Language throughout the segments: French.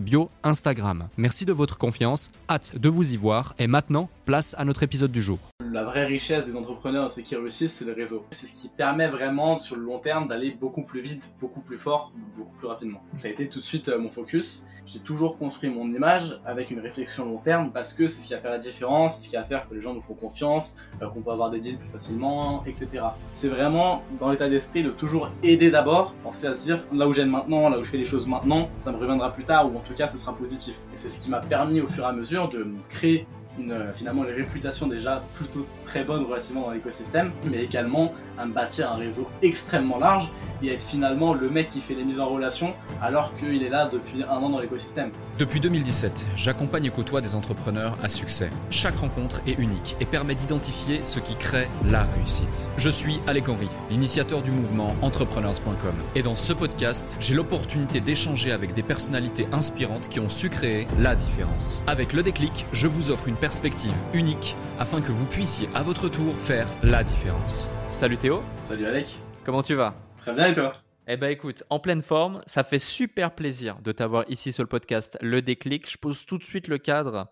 bio Instagram. Merci de votre confiance, hâte de vous y voir et maintenant, place à notre épisode du jour. La vraie richesse des entrepreneurs, ceux qui réussissent, c'est le réseau. C'est ce qui permet vraiment sur le long terme d'aller beaucoup plus vite, beaucoup plus fort, beaucoup plus rapidement. Ça a été tout de suite euh, mon focus. J'ai toujours construit mon image avec une réflexion long terme parce que c'est ce qui va faire la différence, c'est ce qui va faire que les gens nous font confiance, euh, qu'on peut avoir des deals plus facilement, etc. C'est vraiment dans l'état d'esprit de toujours aider d'abord, penser à se dire là où j'aime maintenant, là où je fais les choses maintenant, ça me reviendra plus tard ou en tout cas ce sera positif. Et c'est ce qui m'a permis au fur et à mesure de créer une, euh, finalement une réputation déjà plutôt très bonne relativement dans l'écosystème, mais également à me bâtir un réseau extrêmement large et être finalement le mec qui fait les mises en relation alors qu'il est là depuis un an dans l'écosystème. Depuis 2017, j'accompagne et côtoie des entrepreneurs à succès. Chaque rencontre est unique et permet d'identifier ce qui crée la réussite. Je suis Alec Henry, l'initiateur du mouvement entrepreneurs.com. Et dans ce podcast, j'ai l'opportunité d'échanger avec des personnalités inspirantes qui ont su créer la différence. Avec le déclic, je vous offre une perspective unique afin que vous puissiez à votre tour faire la différence. Salut Théo. Salut Alec. Comment tu vas? Très bien et toi? Eh ben écoute, en pleine forme, ça fait super plaisir de t'avoir ici sur le podcast Le Déclic. Je pose tout de suite le cadre.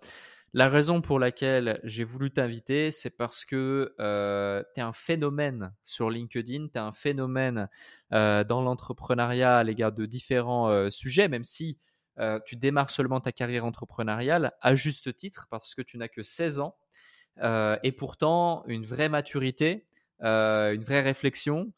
La raison pour laquelle j'ai voulu t'inviter, c'est parce que euh, tu es un phénomène sur LinkedIn, tu es un phénomène euh, dans l'entrepreneuriat à l'égard de différents euh, sujets, même si euh, tu démarres seulement ta carrière entrepreneuriale, à juste titre, parce que tu n'as que 16 ans, euh, et pourtant une vraie maturité, euh, une vraie réflexion,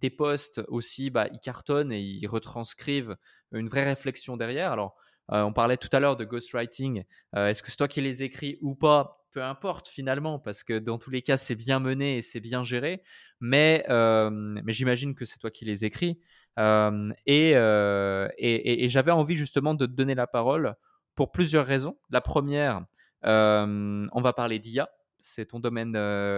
tes posts aussi, bah, ils cartonnent et ils retranscrivent une vraie réflexion derrière. Alors, on parlait tout à l'heure de ghostwriting. Est-ce que c'est toi qui les écris ou pas? Peu importe finalement, parce que dans tous les cas, c'est bien mené et c'est bien géré. Mais, mais j'imagine que c'est toi qui les écris. Et, et, j'avais envie justement de te donner la parole pour plusieurs raisons. La première, on va parler d'IA c'est ton domaine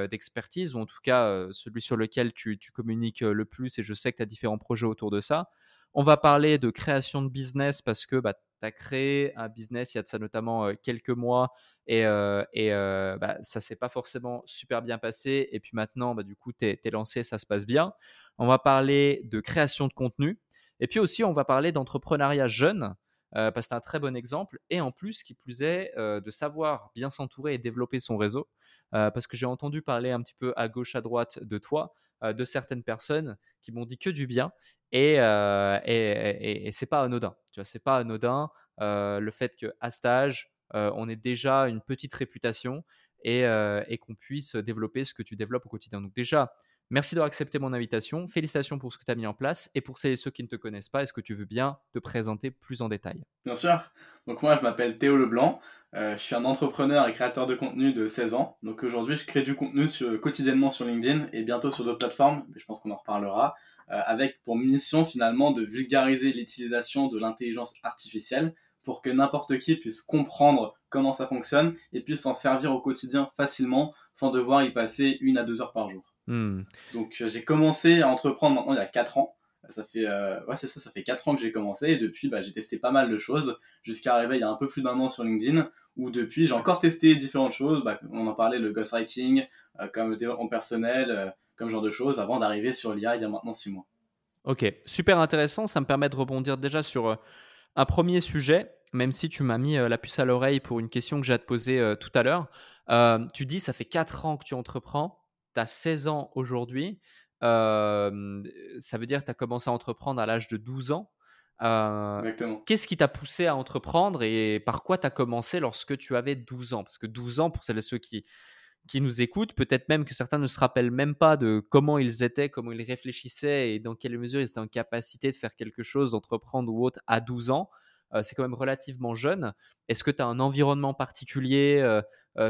d'expertise, ou en tout cas celui sur lequel tu, communiques le plus, et je sais que tu as différents projets autour de ça. On va parler de création de business parce que bah, tu as créé un business il y a de ça notamment quelques mois et, bah, ça s'est pas forcément super bien passé. Et puis maintenant, bah, du coup, tu es, lancé, ça se passe bien. On va parler de création de contenu. Et puis aussi, on va parler d'entrepreneuriat jeune. parce que c'est un très bon exemple. Et en plus, qui plus est, de savoir bien s'entourer et développer son réseau. Parce que j'ai entendu parler un petit peu à gauche, à droite de toi, de certaines personnes qui m'ont dit que du bien, et, euh, et, et, c'est pas anodin. Tu vois, c'est pas anodin le fait qu'à stage, on ait déjà une petite réputation et, et qu'on puisse développer ce que tu développes au quotidien. Donc déjà, Merci d'avoir accepté mon invitation. Félicitations pour ce que tu as mis en place. Et pour celles et ceux qui ne te connaissent pas, est-ce que tu veux bien te présenter plus en détail? Bien sûr. Donc moi, je m'appelle Théo Leblanc. Euh, je suis un entrepreneur et créateur de contenu de 16 ans. Donc aujourd'hui, je crée du contenu quotidiennement sur LinkedIn et bientôt sur d'autres plateformes. Mais je pense qu'on en reparlera. Euh, avec pour mission finalement de vulgariser l'utilisation de l'intelligence artificielle pour que n'importe qui puisse comprendre comment ça fonctionne et puisse s'en servir au quotidien facilement sans devoir y passer une à deux heures par jour. Hmm. Donc euh, j'ai commencé à entreprendre maintenant il y a 4 ans. Ça fait, euh, ouais, c'est ça, ça fait 4 ans que j'ai commencé et depuis bah, j'ai testé pas mal de choses jusqu'à arriver il y a un peu plus d'un an sur LinkedIn où depuis j'ai encore testé différentes choses. Bah, on en parlait, le ghostwriting, euh, comme le développement personnel, comme genre de choses avant d'arriver sur l'IA il y a maintenant 6 mois. Ok, super intéressant. Ça me permet de rebondir déjà sur un premier sujet, même si tu m'as mis la puce à l'oreille pour une question que j'ai à te poser tout à l'heure. tu dis, ça fait 4 ans que tu entreprends tu as 16 ans aujourd'hui, ça veut dire que tu as commencé à entreprendre à l'âge de 12 ans. Qu'est-ce qui t'a poussé à entreprendre et par quoi tu as commencé lorsque tu avais 12 ans? Parce que 12 ans, pour celles et ceux qui, qui nous écoutent, peut-être même que certains ne se rappellent même pas de comment ils étaient, comment ils réfléchissaient et dans quelle mesure ils étaient en capacité de faire quelque chose, d'entreprendre ou autre à 12 ans. C'est quand même relativement jeune. Est-ce que tu as un environnement particulier,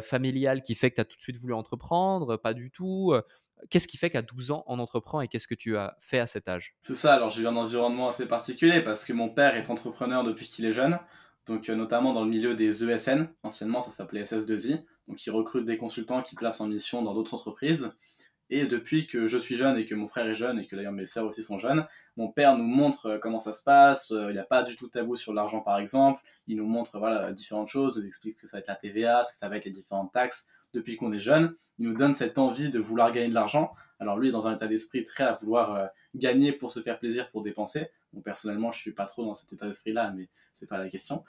familial, qui fait que tu as tout de suite voulu entreprendre? Pas du tout. Qu'est-ce qui fait qu'à 12 ans, on entreprend et qu'est-ce que tu as fait à cet âge? C'est ça, alors j'ai eu un environnement assez particulier parce que mon père est entrepreneur depuis qu'il est jeune, donc euh, notamment dans le milieu des ESN, anciennement ça s'appelait SS2I, donc il recrute des consultants qui placent en mission dans d'autres entreprises. Et depuis que je suis jeune et que mon frère est jeune et que d'ailleurs mes sœurs aussi sont jeunes, mon père nous montre euh, comment ça se passe. Euh, il n'y a pas du tout de tabou sur l'argent par exemple. Il nous montre voilà différentes choses, nous explique ce que ça va être la TVA, ce que ça va être les différentes taxes depuis qu'on est jeune il nous donne cette envie de vouloir gagner de l'argent. Alors lui est dans un état d'esprit très à vouloir euh, gagner pour se faire plaisir, pour dépenser. Bon, personnellement, je suis pas trop dans cet état d'esprit-là, mais c'est pas la question.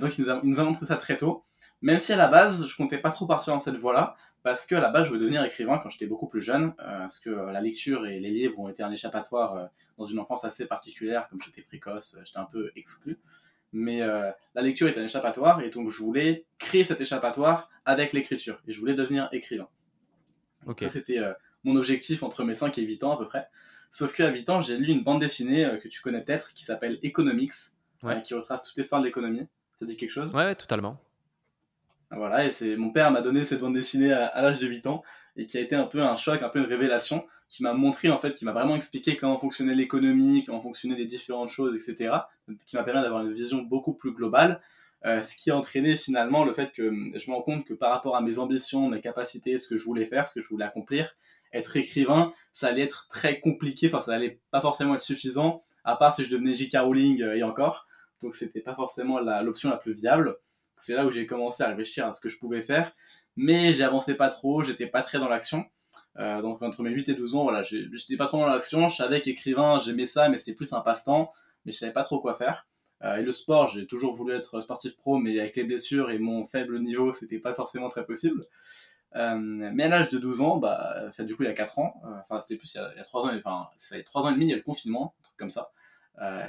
Donc il nous, a, montré ça très tôt. Même si à la base, je comptais pas trop partir dans cette voie-là, parce que à la base, je voulais devenir écrivain quand j'étais beaucoup plus jeune, euh, parce que la lecture et les livres ont été un échappatoire dans une enfance assez particulière, comme j'étais précoce, j'étais un peu exclu mais la lecture est un échappatoire et donc je voulais créer cet échappatoire avec l'écriture et je voulais devenir écrivain. Ça, c'était euh, mon objectif entre mes 5 et 8 ans à peu près. Sauf qu'à 8 ans, j'ai lu une bande dessinée euh, que tu connais peut-être qui s'appelle Economics, euh, qui retrace toute l'histoire de l'économie. Ça dit quelque chose? Ouais, totalement. Voilà, et c'est mon père m'a donné cette bande dessinée à, l'âge de 8 ans et qui a été un peu un choc, un peu une révélation, qui m'a montré en fait, qui m'a vraiment expliqué comment fonctionnait l'économie, comment fonctionnaient les différentes choses, etc. Qui m'a permis d'avoir une vision beaucoup plus globale euh, ce qui a entraîné finalement le fait que hum, je me rends compte que par rapport à mes ambitions, mes capacités, ce que je voulais faire, ce que je voulais accomplir, être écrivain, ça allait être très compliqué, enfin ça allait pas forcément être suffisant, à part si je devenais J.K. Rowling euh, et encore. Donc c'était pas forcément l'option la, plus viable. C'est là où j'ai commencé à réfléchir à ce que je pouvais faire, mais j'avançais pas trop, j'étais pas très dans l'action. Euh, donc entre mes 8 et 12 ans, voilà, j'étais pas trop dans l'action, je savais qu'écrivain, j'aimais ça, mais c'était plus un passe-temps, mais je savais pas trop quoi faire. Euh, et le sport, j'ai toujours voulu être sportif pro, mais avec les blessures et mon faible niveau, c'était pas forcément très possible. Euh, mais à l'âge de 12 ans, bah, du coup, il y a 4 ans, enfin, c'était plus il y, a, 3 ans, enfin, ça fait 3 ans et demi, il y a le confinement, un truc comme ça.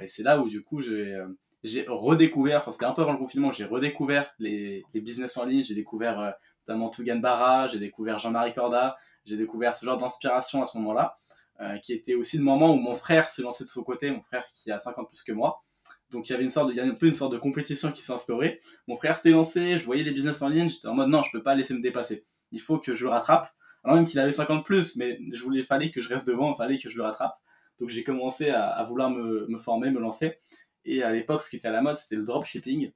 et c'est là où, du coup, j'ai, j'ai redécouvert, enfin, c'était un peu avant le confinement, j'ai redécouvert les, les business en ligne, j'ai découvert notamment Tugan Barra, j'ai découvert Jean-Marie Corda, j'ai découvert ce genre d'inspiration à ce moment-là, qui était aussi le moment où mon frère s'est lancé de son côté, mon frère qui a 50 plus que moi. Donc il y avait une sorte de, il y a un peu une sorte de compétition qui s'est instaurée. Mon frère s'était lancé, je voyais des business en ligne, j'étais en mode non, je peux pas laisser me dépasser. Il faut que je le rattrape. Alors même qu'il avait 50 plus, mais je voulais, fallait que je reste devant, fallait que je le rattrape. Donc j'ai commencé à, vouloir me, former, me lancer. Et à l'époque, ce qui était à la mode, c'était le dropshipping.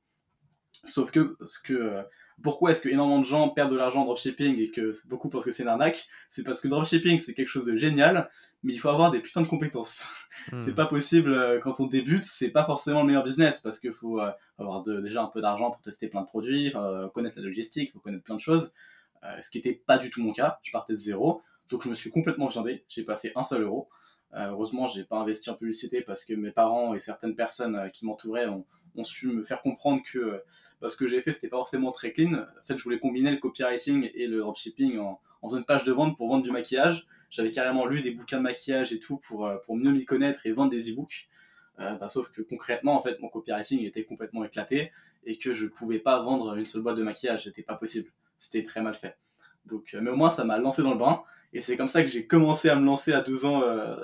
Sauf que ce que euh, pourquoi est-ce que énormément de gens perdent de l'argent en dropshipping et que beaucoup pensent que c'est une arnaque? C'est parce que dropshipping c'est quelque chose de génial, mais il faut avoir des putains de compétences. Hmm. c'est pas possible euh, quand on débute, c'est pas forcément le meilleur business parce qu'il faut euh, avoir déjà un peu d'argent pour tester plein de produits, connaître la logistique, faut connaître plein de choses. ce qui n'était pas du tout mon cas. Je partais de zéro, donc je me suis complètement viandé. J'ai pas fait un seul euro. Heureusement, j'ai pas investi en publicité parce que mes parents et certaines personnes qui m'entouraient ont, su me faire comprendre que euh, bah, ce que j'ai fait, c'était pas forcément très clean. En fait, je voulais combiner le copywriting et le dropshipping en, en une page de vente pour vendre du maquillage. J'avais carrément lu des bouquins de maquillage et tout pour, euh, pour mieux m'y connaître et vendre des e-books. Euh, bah, sauf que concrètement, en fait, mon copywriting était complètement éclaté et que je pouvais pas vendre une seule boîte de maquillage. C'était pas possible. C'était très mal fait. Donc, mais au moins, ça m'a lancé dans le bain. Et c'est comme ça que j'ai commencé à me lancer à 12 ans,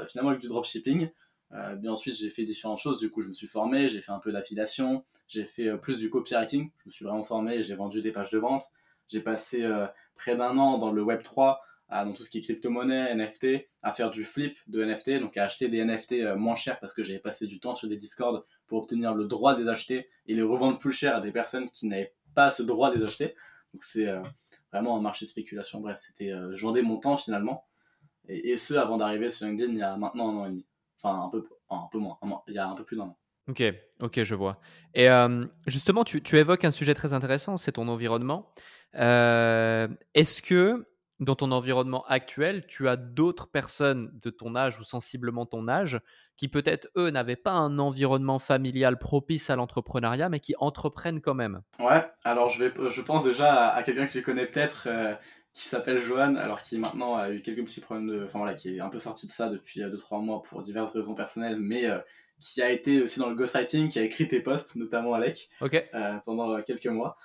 finalement, avec du dropshipping. Euh, bien ensuite, j'ai fait différentes choses. Du coup, je me suis formé, j'ai fait un peu d'affiliation, j'ai fait euh, plus du copywriting. Je me suis vraiment formé, j'ai vendu des pages de vente. J'ai passé euh, près d'un an dans le Web 3, dans tout ce qui est crypto-monnaie, NFT, à faire du flip de NFT, donc à acheter des NFT moins chers parce que j'avais passé du temps sur des Discord pour obtenir le droit de les acheter et les revendre plus cher à des personnes qui n'avaient pas ce droit de les acheter. Donc c'est vraiment un marché de spéculation. Bref, c'était, je vendais mon temps finalement. Et, et ce, avant d'arriver sur LinkedIn il y a maintenant un an et demi. Enfin, un peu, un peu moins. Il y a un peu plus d'un an. Ok, ok, je vois. Et euh, justement, tu, tu, évoques un sujet très intéressant, c'est ton environnement. Euh, est-ce que dans ton environnement actuel, tu as d'autres personnes de ton âge ou sensiblement ton âge qui peut-être, eux, n'avaient pas un environnement familial propice à l'entrepreneuriat, mais qui entreprennent quand même Ouais, alors je, vais, je pense déjà à, quelqu'un que tu connais peut-être, euh, qui s'appelle Johan, alors qui maintenant a eu quelques petits problèmes de. Enfin voilà, qui est un peu sorti de ça depuis 2-3 euh, mois pour diverses raisons personnelles, mais euh, qui a été aussi dans le ghostwriting, qui a écrit tes posts, notamment Alec, pendant quelques mois.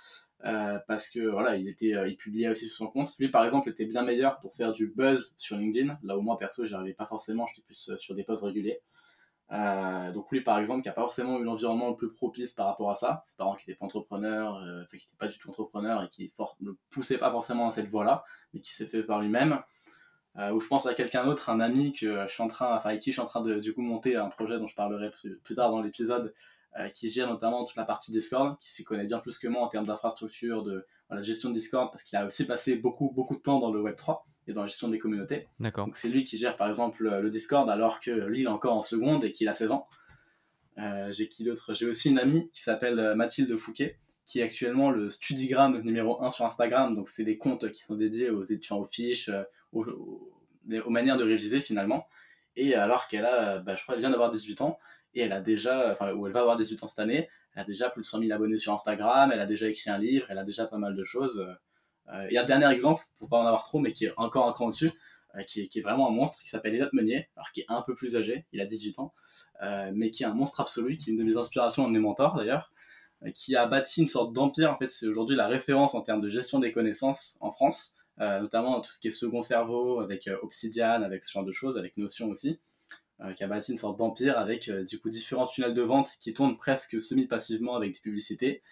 Parce que voilà, il était, il publiait aussi sur son compte. Lui, par exemple, était bien meilleur pour faire du buzz sur LinkedIn. Là où moi, perso, j'y arrivais pas forcément. J'étais plus sur des posts réguliers. Euh, donc lui, par exemple, qui n'a pas forcément eu l'environnement le plus propice par rapport à ça, ses parents qui n'étaient pas entrepreneurs, euh, qui n'étaient pas du tout entrepreneurs et qui ne poussaient pas forcément dans cette voie-là, mais qui s'est fait par lui-même. Euh, ou je pense à quelqu'un d'autre, un ami que je suis en train, enfin avec qui je suis en train de du coup monter un projet dont je parlerai plus, tard dans l'épisode, qui gère notamment toute la partie Discord, qui s'y connaît bien plus que moi en termes d'infrastructure, de la gestion de Discord, parce qu'il a aussi passé beaucoup beaucoup de temps dans le Web 3 et dans la gestion des communautés. D'accord. Donc c'est lui qui gère par exemple le Discord alors que lui il est encore en seconde et qu'il a 16 ans. Euh, j'ai qui d'autre? J'ai aussi une amie qui s'appelle euh, Mathilde Fouquet qui est actuellement le Studigram numéro 1 sur Instagram. Donc c'est des comptes qui sont dédiés aux étudiants, aux fiches, euh, aux, manières de réviser finalement. Et alors qu'elle a, bah, je crois, elle vient d'avoir 18 ans et elle a déjà, enfin, elle va avoir 18 ans cette année, elle a déjà plus de 100 000 abonnés sur Instagram, elle a déjà écrit un livre, elle a déjà pas mal de choses. Euh, il y a un dernier exemple, pour pas en avoir trop, mais qui est encore un cran au-dessus, euh, qui est, vraiment un monstre, qui s'appelle Elliot Meunier, alors qui est un peu plus âgé, il a 18 ans, euh, mais qui est un monstre absolu, qui est une de mes inspirations, un de mes mentors d'ailleurs, qui a bâti une sorte d'empire. En fait, c'est aujourd'hui la référence en termes de gestion des connaissances en France, notamment tout ce qui est second cerveau, avec Obsidian, avec ce genre de choses, avec Notion aussi, qui a bâti une sorte d'empire avec du coup différents tunnels de vente qui tournent presque semi-passivement avec des publicités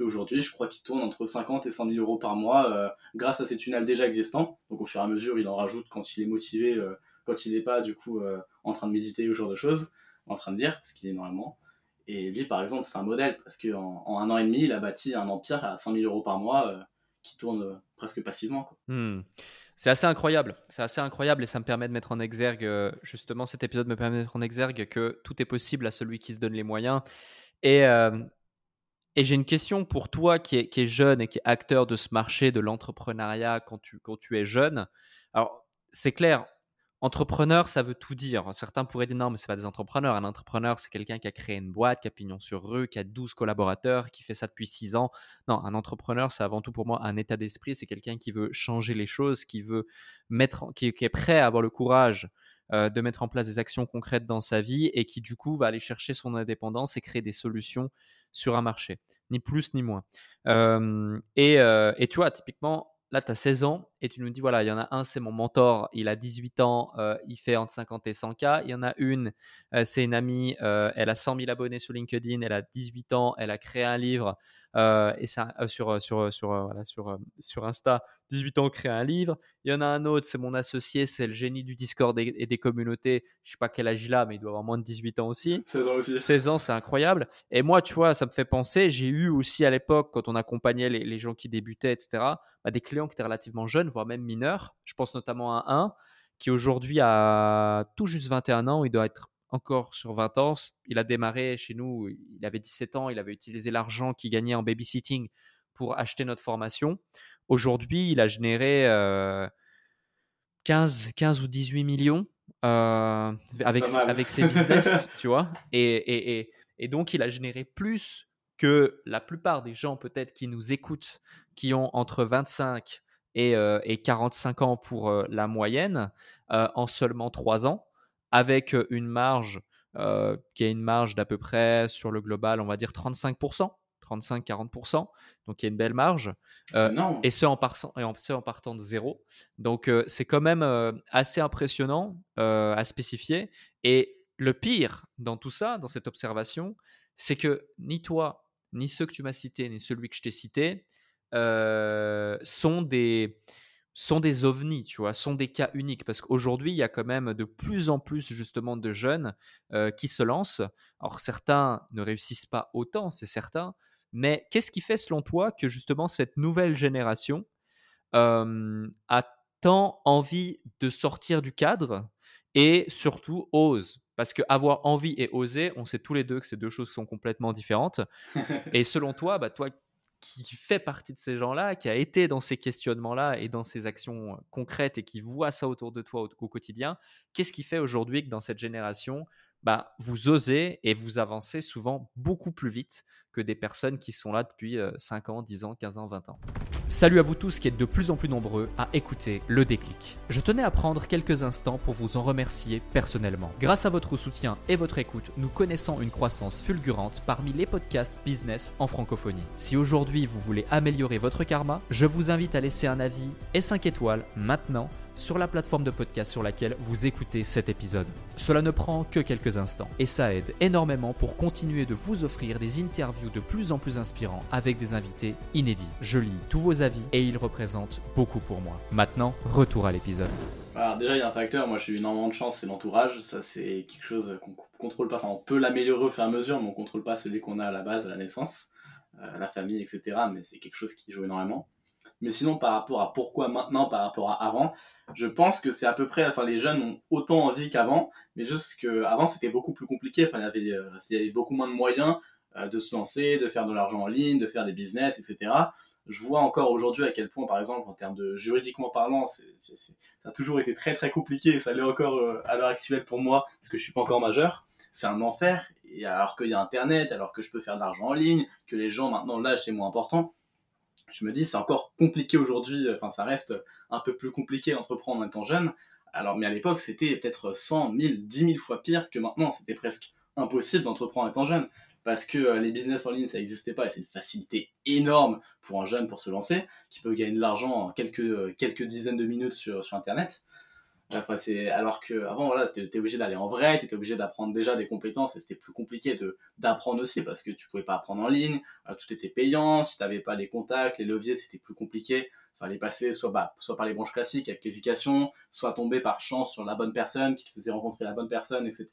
et aujourd'hui, je crois qu'il tourne entre 50 et 100 000 euros par mois euh, grâce à ces tunnels déjà existants. Donc au fur et à mesure, il en rajoute quand il est motivé, euh, quand il n'est pas du coup euh, en train de méditer ou ce genre de choses, en train de lire, parce qu'il est normalement. Et lui, par exemple, c'est un modèle parce qu'en en un an et demi, il a bâti un empire à 100 000 euros par mois qui tourne presque passivement. Hmm. C'est assez incroyable, c'est assez incroyable et ça me permet de mettre en exergue, justement cet épisode me permet de mettre en exergue que tout est possible à celui qui se donne les moyens. Et, et j'ai une question pour toi qui est, qui est, jeune et qui est acteur de ce marché de l'entrepreneuriat quand tu, quand tu es jeune. Alors, c'est clair, entrepreneur, ça veut tout dire. Certains pourraient dire non, mais ce pas des entrepreneurs. Un entrepreneur, c'est quelqu'un qui a créé une boîte, qui a pignon sur rue, qui a 12 collaborateurs, qui fait ça depuis 6 ans. Non, un entrepreneur, c'est avant tout pour moi un état d'esprit. C'est quelqu'un qui veut changer les choses, qui veut mettre, qui, est prêt à avoir le courage euh, de mettre en place des actions concrètes dans sa vie et qui du coup va aller chercher son indépendance et créer des solutions sur un marché, ni plus ni moins. et, et, tu vois, typiquement, là, tu as 16 ans et tu nous dis, voilà, il y en a un, c'est mon mentor, il a 18 ans, il fait entre 50 et 100 k. Il y en a une, c'est une amie, elle a 100 000 abonnés sur LinkedIn, elle a 18 ans, elle a créé un livre et ça, sur, sur, sur, voilà, sur, sur Insta, 18 ans, créé un livre. Il y en a un autre, c'est mon associé, c'est le génie du Discord et, des communautés. Je sais pas quel âge il a, mais il doit avoir moins de 18 ans aussi. 16 ans aussi. 16 ans, c'est incroyable. Et moi, tu vois, ça me fait penser, j'ai eu aussi à l'époque, quand on accompagnait les, les gens qui débutaient, etc., bah, des clients qui étaient relativement jeunes, voire même mineurs. Je pense notamment à un qui aujourd'hui a tout juste 21 ans, il doit être encore sur 20 ans. Il a démarré chez nous, il avait 17 ans, il avait utilisé l'argent qu'il gagnait en babysitting pour acheter notre formation. Aujourd'hui, il a généré 15, euh, 15 ou 18 millions euh, avec, avec ses business, tu vois. Et, et, et, donc, il a généré plus que la plupart des gens peut-être qui nous écoutent, qui ont entre 25 et, euh, et 45 ans pour la moyenne, en seulement 3 ans avec une marge qui est une marge d'à peu près sur le global, on va dire 35%. 35-40%, donc il y a une belle marge. et, ce en partant, et en partant de zéro. Donc c'est quand même assez impressionnant à spécifier. Et le pire dans tout ça, dans cette observation, c'est que ni toi, ni ceux que tu m'as cités, ni celui que je t'ai cité, sont des, sont des ovnis, tu vois, sont des cas uniques parce qu'aujourd'hui, il y a quand même de plus en plus justement de jeunes euh, qui se lancent. Alors certains ne réussissent pas autant, c'est certain, mais qu'est-ce qui fait selon toi que justement cette nouvelle génération a tant envie de sortir du cadre et surtout ose? Parce que avoir envie et oser, on sait tous les deux que c'est deux choses sont complètement différentes. et selon toi, bah toi qui fait partie de ces gens-là, qui a été dans ces questionnements-là et dans ces actions concrètes et qui voit ça autour de toi au, quotidien, qu'est-ce qui fait aujourd'hui que dans cette génération, bah, vous osez et vous avancez souvent beaucoup plus vite que des personnes qui sont là depuis 5 ans, 10 ans, 15 ans, 20 ans. Salut à vous tous qui êtes de plus en plus nombreux à écouter le déclic. Je tenais à prendre quelques instants pour vous en remercier personnellement. Grâce à votre soutien et votre écoute, nous connaissons une croissance fulgurante parmi les podcasts business en francophonie. Si aujourd'hui vous voulez améliorer votre karma, je vous invite à laisser un avis et 5 étoiles maintenant sur la plateforme de podcast sur laquelle vous écoutez cet épisode. Cela ne prend que quelques instants et ça aide énormément pour continuer de vous offrir des interviews de plus en plus inspirants avec des invités inédits. Je lis tous vos avis et ils représentent beaucoup pour moi. Maintenant, retour à l'épisode. Alors déjà, il y a un facteur, moi j'ai eu énormément de chance, c'est l'entourage. Ça, c'est quelque chose qu'on contrôle pas. Enfin, on peut l'améliorer au fur et à mesure, mais on contrôle pas celui qu'on a à la base, à la naissance, euh, la famille, etc. Mais c'est quelque chose qui joue énormément. Mais sinon, par rapport à pourquoi maintenant, par rapport à avant, je pense que c'est à peu près, enfin, les jeunes ont autant envie qu'avant, mais juste qu'avant, c'était beaucoup plus compliqué. Enfin, il y avait, euh, il y avait beaucoup moins de moyens euh, de se lancer, de faire de l'argent en ligne, de faire des business, etc. Je vois encore aujourd'hui à quel point, par exemple, en termes de juridiquement parlant, ça a toujours été très très compliqué. Ça l'est encore euh, à l'heure actuelle pour moi, parce que je suis pas encore majeur. C'est un enfer. Et alors qu'il y a Internet, alors que je peux faire de l'argent en ligne, que les gens maintenant l'âge c'est moins important je me dis c'est encore compliqué aujourd'hui, enfin ça reste un peu plus compliqué d'entreprendre en étant jeune. Alors, mais à l'époque, c'était peut-être 100, 1000, 10 000 fois pire que maintenant. C'était presque impossible d'entreprendre en étant jeune. Parce que euh, les business en ligne, ça n'existait pas et c'est une facilité énorme pour un jeune pour se lancer, qui peut gagner de l'argent en quelques, euh, dizaines de minutes sur Internet. Enfin, c'est alors que avant voilà, c'était obligé d'aller en vrai, tu étais obligé d'apprendre déjà des compétences et c'était plus compliqué de d'apprendre aussi parce que tu pouvais pas apprendre en ligne, euh, tout était payant, si tu n'avais pas les contacts, les leviers, c'était plus compliqué. Fallait passer soit bah, soit par les branches classiques avec l'éducation, soit tomber par chance sur la bonne personne qui te faisait rencontrer la bonne personne, etc.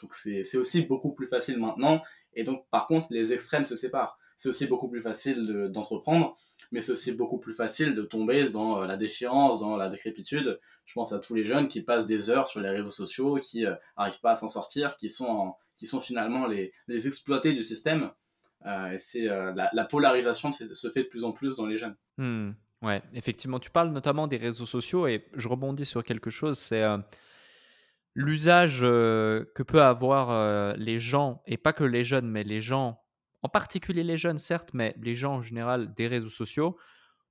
Donc c'est aussi beaucoup plus facile maintenant et donc par contre les extrêmes se séparent. C'est aussi beaucoup plus facile d'entreprendre mais c'est aussi beaucoup plus facile de tomber dans euh, la déchéance, dans la décrépitude. Je pense à tous les jeunes qui passent des heures sur les réseaux sociaux, qui n'arrivent euh, pas à s'en sortir, qui sont, qui sont finalement les, les exploités du système. Euh, et c'est la, polarisation se fait de plus en plus dans les jeunes. Hmm. ouais, effectivement, tu parles notamment des réseaux sociaux et je rebondis sur quelque chose, c'est l'usage que peut avoir les gens, et pas que les jeunes, mais les gens en particulier les jeunes, certes, mais les gens en général des réseaux sociaux.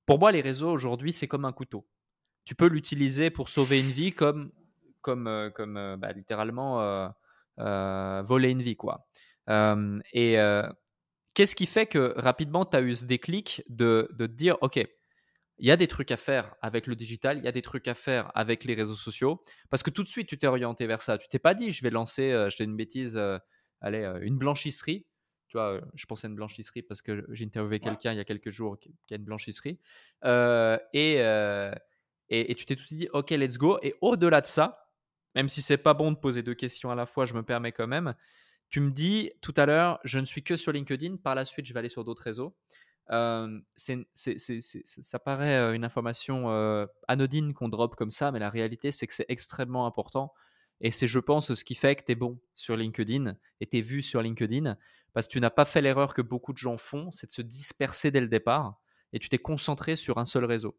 Pour moi, les réseaux aujourd'hui, c'est comme un couteau. Tu peux l'utiliser pour sauver une vie comme, comme, euh, comme euh, bah, littéralement euh, voler une vie. quoi. et qu'est-ce qui fait que rapidement, tu as eu ce déclic de, de te dire, OK, il y a des trucs à faire avec le digital, il y a des trucs à faire avec les réseaux sociaux, parce que tout de suite, tu t'es orienté vers ça. Tu t'es pas dit, je vais lancer, je fais une bêtise, allez, une blanchisserie tu vois, je pensais à une blanchisserie parce que j'ai interviewé quelqu'un il y a quelques jours qui, a une blanchisserie. et, et, tu t'es tout dit, OK, let's go. Et au-delà de ça, même si c'est pas bon de poser deux questions à la fois, je me permets quand même. Tu me dis tout à l'heure, je ne suis que sur LinkedIn. Par la suite, je vais aller sur d'autres réseaux. ça paraît une information anodine qu'on drop comme ça, mais la réalité, c'est que c'est extrêmement important. Et c'est, je pense, ce qui fait que tu es bon sur LinkedIn et tu es vu sur LinkedIn parce que tu n'as pas fait l'erreur que beaucoup de gens font, c'est de se disperser dès le départ et tu t'es concentré sur un seul réseau.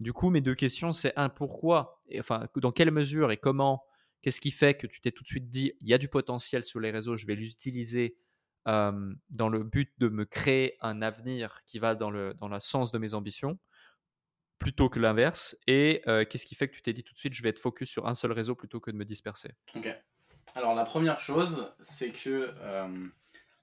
Du coup, mes deux questions, c'est un, pourquoi, et, enfin, dans quelle mesure et comment, qu'est-ce qui fait que tu t'es tout de suite dit, il y a du potentiel sur les réseaux, je vais l'utiliser dans le but de me créer un avenir qui va dans le, dans le sens de mes ambitions, plutôt que l'inverse, et qu'est-ce qui fait que tu t'es dit tout de suite, je vais être focus sur un seul réseau plutôt que de me disperser? Ok. Alors la première chose, c'est que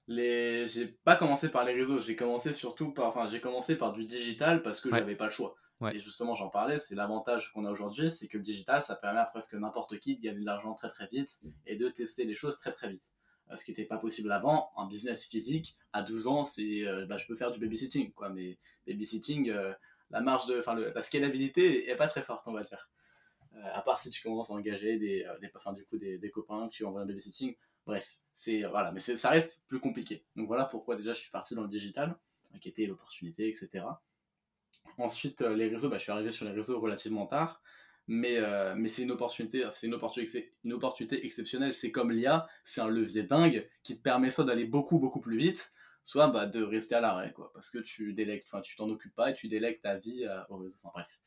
les j'ai pas commencé par les réseaux j'ai commencé surtout par enfin j'ai commencé par du digital parce que j'avais pas le choix. Et justement j'en parlais c'est l'avantage qu'on a aujourd'hui c'est que le digital ça permet à presque n'importe qui de gagner de l'argent très très vite et de tester les choses très très vite. Euh, ce qui n'était pas possible avant un business physique à 12 ans c'est euh, bah, je peux faire du babysitting quoi mais babysitting euh, la marge de enfin la scalabilité est pas très forte on va dire. À part si tu commences à engager des, des enfin, du coup des, des copains que tu envoies un babysitting Bref, c'est voilà, mais ça reste plus compliqué. Donc voilà pourquoi déjà je suis parti dans le digital, qui était l'opportunité, etc. Ensuite, euh, les réseaux, bah, je suis arrivé sur les réseaux relativement tard, mais, euh, c'est une opportunité, c'est une opportunité, exceptionnelle. C'est comme l'IA, c'est un levier dingue qui te permet soit d'aller beaucoup beaucoup plus vite, soit bah, de rester à l'arrêt, quoi, parce que tu délègues, enfin tu t'en occupes pas et tu délègues ta vie au réseau. Enfin bref.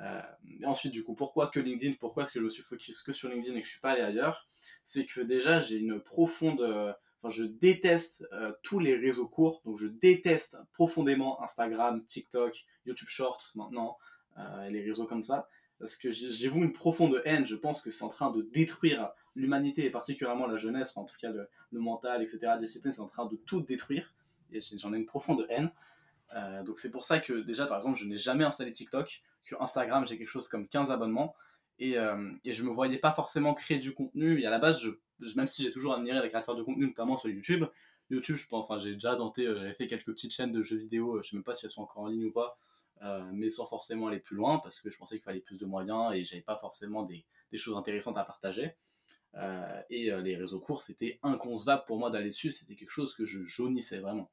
Euh, ensuite, du coup, pourquoi que LinkedIn? Pourquoi est-ce que je me suis focus que sur LinkedIn et que je suis pas allé ailleurs? C'est que déjà, j'ai une profonde, Enfin, je déteste euh, tous les réseaux courts. Donc, je déteste profondément Instagram, TikTok, YouTube Shorts maintenant, euh, les réseaux comme ça. Parce que j'ai vous une profonde haine. Je pense que c'est en train de détruire l'humanité et particulièrement la jeunesse, en tout cas le, mental, etc. Discipline, c'est en train de tout détruire. Et j'en ai une profonde haine. Euh, donc, c'est pour ça que déjà, par exemple, je n'ai jamais installé TikTok. Sur Instagram, j'ai quelque chose comme 15 abonnements. Et, euh, et, je me voyais pas forcément créer du contenu. Et à la base, même si j'ai toujours admiré les créateurs de contenu, notamment sur YouTube, YouTube, je pense, j'ai déjà tenté, euh, j'avais fait quelques petites chaînes de jeux vidéo, euh, je sais même pas si elles sont encore en ligne ou pas, mais sans forcément aller plus loin parce que je pensais qu'il fallait plus de moyens et j'avais pas forcément des, des, choses intéressantes à partager. et les réseaux courts, c'était inconcevable pour moi d'aller dessus, c'était quelque chose que je jaunissais vraiment.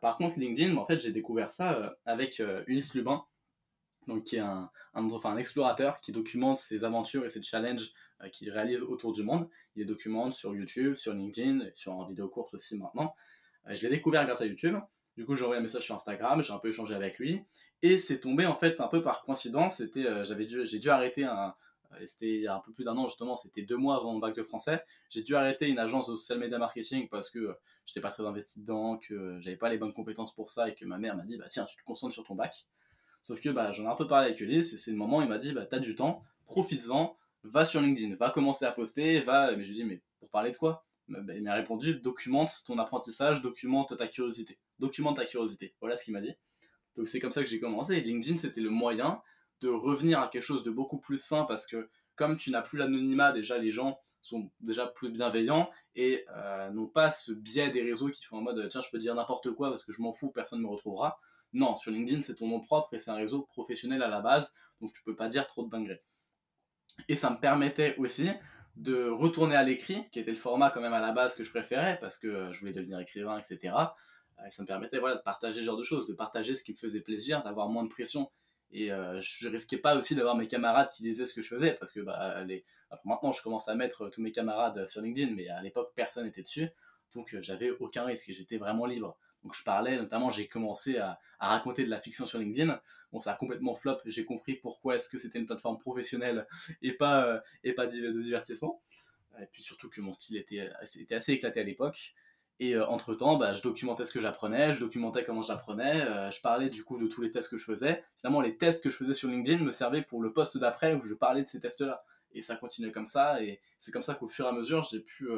par contre, LinkedIn, en fait, j'ai découvert ça avec Ulysse Lubin, donc qui est un, un explorateur qui documente ses aventures et ses challenges euh, qu'il réalise autour du monde. Il les documente sur YouTube, sur LinkedIn, sur en vidéo courte aussi maintenant. Euh, je l'ai découvert grâce à YouTube. Du coup, j'ai envoyé un message sur Instagram, j'ai un peu échangé avec lui, et c'est tombé en fait un peu par coïncidence. Euh, j'avais dû, j'ai dû arrêter un, c'était il y a un peu plus d'un an justement, c'était deux mois avant mon bac de français. J'ai dû arrêter une agence de social media marketing parce que je j'étais pas très investi dedans, que j'avais pas les bonnes compétences pour ça et que ma mère m'a dit bah tiens tu te concentres sur ton bac. Sauf que bah, j'en ai un peu parlé avec Ulysse et c'est le moment où il m'a dit bah, T'as du temps, profites-en, va sur LinkedIn, va commencer à poster, va. Mais je lui ai dit Mais pour parler de quoi? Bah, bah, Il m'a répondu Documente ton apprentissage, documente ta curiosité. Documente ta curiosité. Voilà ce qu'il m'a dit. Donc c'est comme ça que j'ai commencé. LinkedIn, c'était le moyen de revenir à quelque chose de beaucoup plus sain parce que comme tu n'as plus l'anonymat, déjà les gens sont déjà plus bienveillants et euh, n'ont pas ce biais des réseaux qui font en mode tiens je peux dire n'importe quoi parce que je m'en fous, personne ne me retrouvera. Non, sur LinkedIn, c'est ton nom propre et c'est un réseau professionnel à la base, donc tu peux pas dire trop de dingueries. Et ça me permettait aussi de retourner à l'écrit, qui était le format quand même à la base que je préférais, parce que je voulais devenir écrivain, etc. Et ça me permettait de partager ce genre de choses, de partager ce qui me faisait plaisir, d'avoir moins de pression. Et euh, je risquais pas aussi d'avoir mes camarades qui disaient ce que je faisais, parce que bah, maintenant je commence à mettre tous mes camarades sur LinkedIn, mais à l'époque personne n'était dessus, donc euh, j'avais aucun risque j'étais vraiment libre. Donc je parlais, notamment j'ai commencé à, raconter de la fiction sur LinkedIn. Bon, ça a complètement flop, j'ai compris pourquoi est-ce que c'était une plateforme professionnelle et pas, euh, et pas de divertissement. Et puis surtout que mon style était, assez éclaté à l'époque. Et euh, entre-temps, bah, je documentais ce que j'apprenais, je documentais comment j'apprenais, euh, je parlais du coup de tous les tests que je faisais. Finalement, les tests que je faisais sur LinkedIn me servaient pour le poste d'après où je parlais de ces tests-là. Et ça continuait comme ça, et c'est comme ça qu'au fur et à mesure, j'ai pu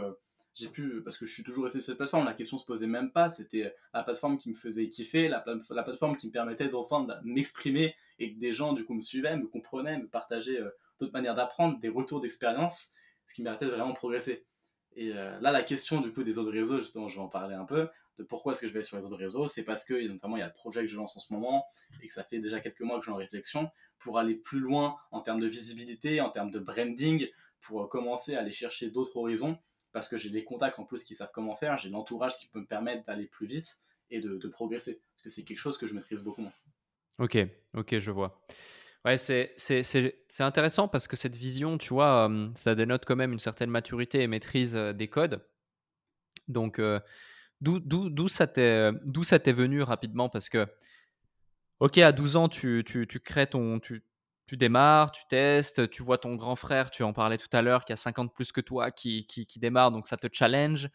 j'ai pu, parce que je suis toujours resté sur cette plateforme, la question se posait même pas, c'était la plateforme qui me faisait kiffer, la, la plateforme qui me permettait d'enfin m'exprimer et que des gens du coup me suivaient, me comprenaient, me partageaient euh, d'autres manières d'apprendre, des retours d'expérience, ce qui me permettait de vraiment progresser. Et euh, là, la question du coup des autres réseaux, justement, je vais en parler un peu, de pourquoi est-ce que je vais sur les autres réseaux, c'est parce que notamment il y a le projet que je lance en ce moment et que ça fait déjà quelques mois que suis en réflexion pour aller plus loin en termes de visibilité, en termes de branding, pour euh, commencer à aller chercher d'autres horizons parce que j'ai des contacts en plus qui savent comment faire, j'ai l'entourage qui peut me permettre d'aller plus vite et de, progresser. Parce que c'est quelque chose que je maîtrise beaucoup moins. Ok, ok, je vois. Ouais, c'est intéressant parce que cette vision, tu vois, euh, ça dénote quand même une certaine maturité et maîtrise euh, des codes. Donc, euh, d'où ça t'est venu rapidement? Parce que, ok, à 12 ans, tu, tu, tu crées ton, tu, tu démarres, tu testes, tu vois ton grand frère, tu en parlais tout à l'heure, qui a 50 plus que toi, qui, qui, démarre, donc ça te challenge.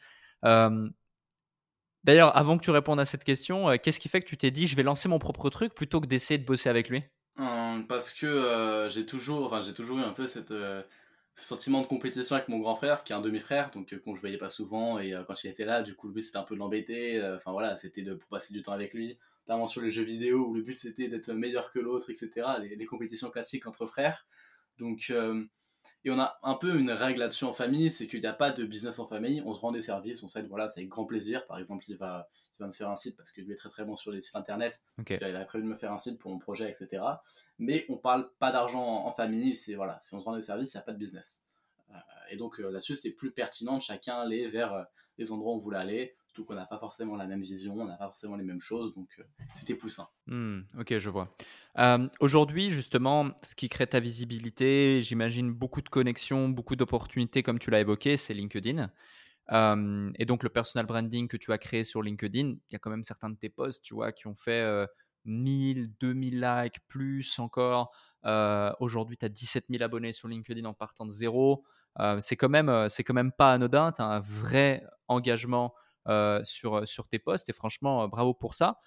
D'ailleurs, avant que tu répondes à cette question, euh, qu'est-ce qui fait que tu t'es dit, je vais lancer mon propre truc plutôt que d'essayer de bosser avec lui? Parce que j'ai toujours, enfin, j'ai toujours eu un peu ce sentiment de compétition avec mon grand frère, qui est un demi-frère, donc qu'on je voyais pas souvent, et quand il était là, du coup, le but c'était un peu de l'embêter, enfin voilà, c'était de pour passer du temps avec lui notamment sur les jeux vidéo où le but c'était d'être meilleur que l'autre, etc. Les, compétitions classiques entre frères. Donc, euh, et on a un peu une règle là-dessus en famille, c'est qu'il n'y a pas de business en famille. On se rend des services, on s'aide, voilà, c'est avec grand plaisir. Par exemple, il va, il va me faire un site parce que lui est très très bon sur les sites internet. Il a prévu de me faire un site pour mon projet, etc. Mais on parle pas d'argent en, famille. C'est voilà, si on se rend des services, il n'y a pas de business. Euh, et donc euh, là-dessus, c'était plus pertinent de chacun aller vers les endroits où on voulait aller Surtout qu'on n'a pas forcément la même vision, on n'a pas forcément les mêmes choses, donc euh, c'était simple. Hmm, ok, je vois. Euh, aujourd'hui, justement, ce qui crée ta visibilité, j'imagine beaucoup de connexions, beaucoup d'opportunités, comme tu l'as évoqué, c'est LinkedIn. Euh, et donc, le personal branding que tu as créé sur LinkedIn, il y a quand même certains de tes posts, tu vois, qui ont fait 1000, 2000 likes, plus encore. Aujourd'hui, tu as 17 000 abonnés sur LinkedIn en partant de zéro. c'est quand même c'est quand même pas anodin. Tu as un vrai engagement sur, sur tes posts et franchement, bravo pour ça.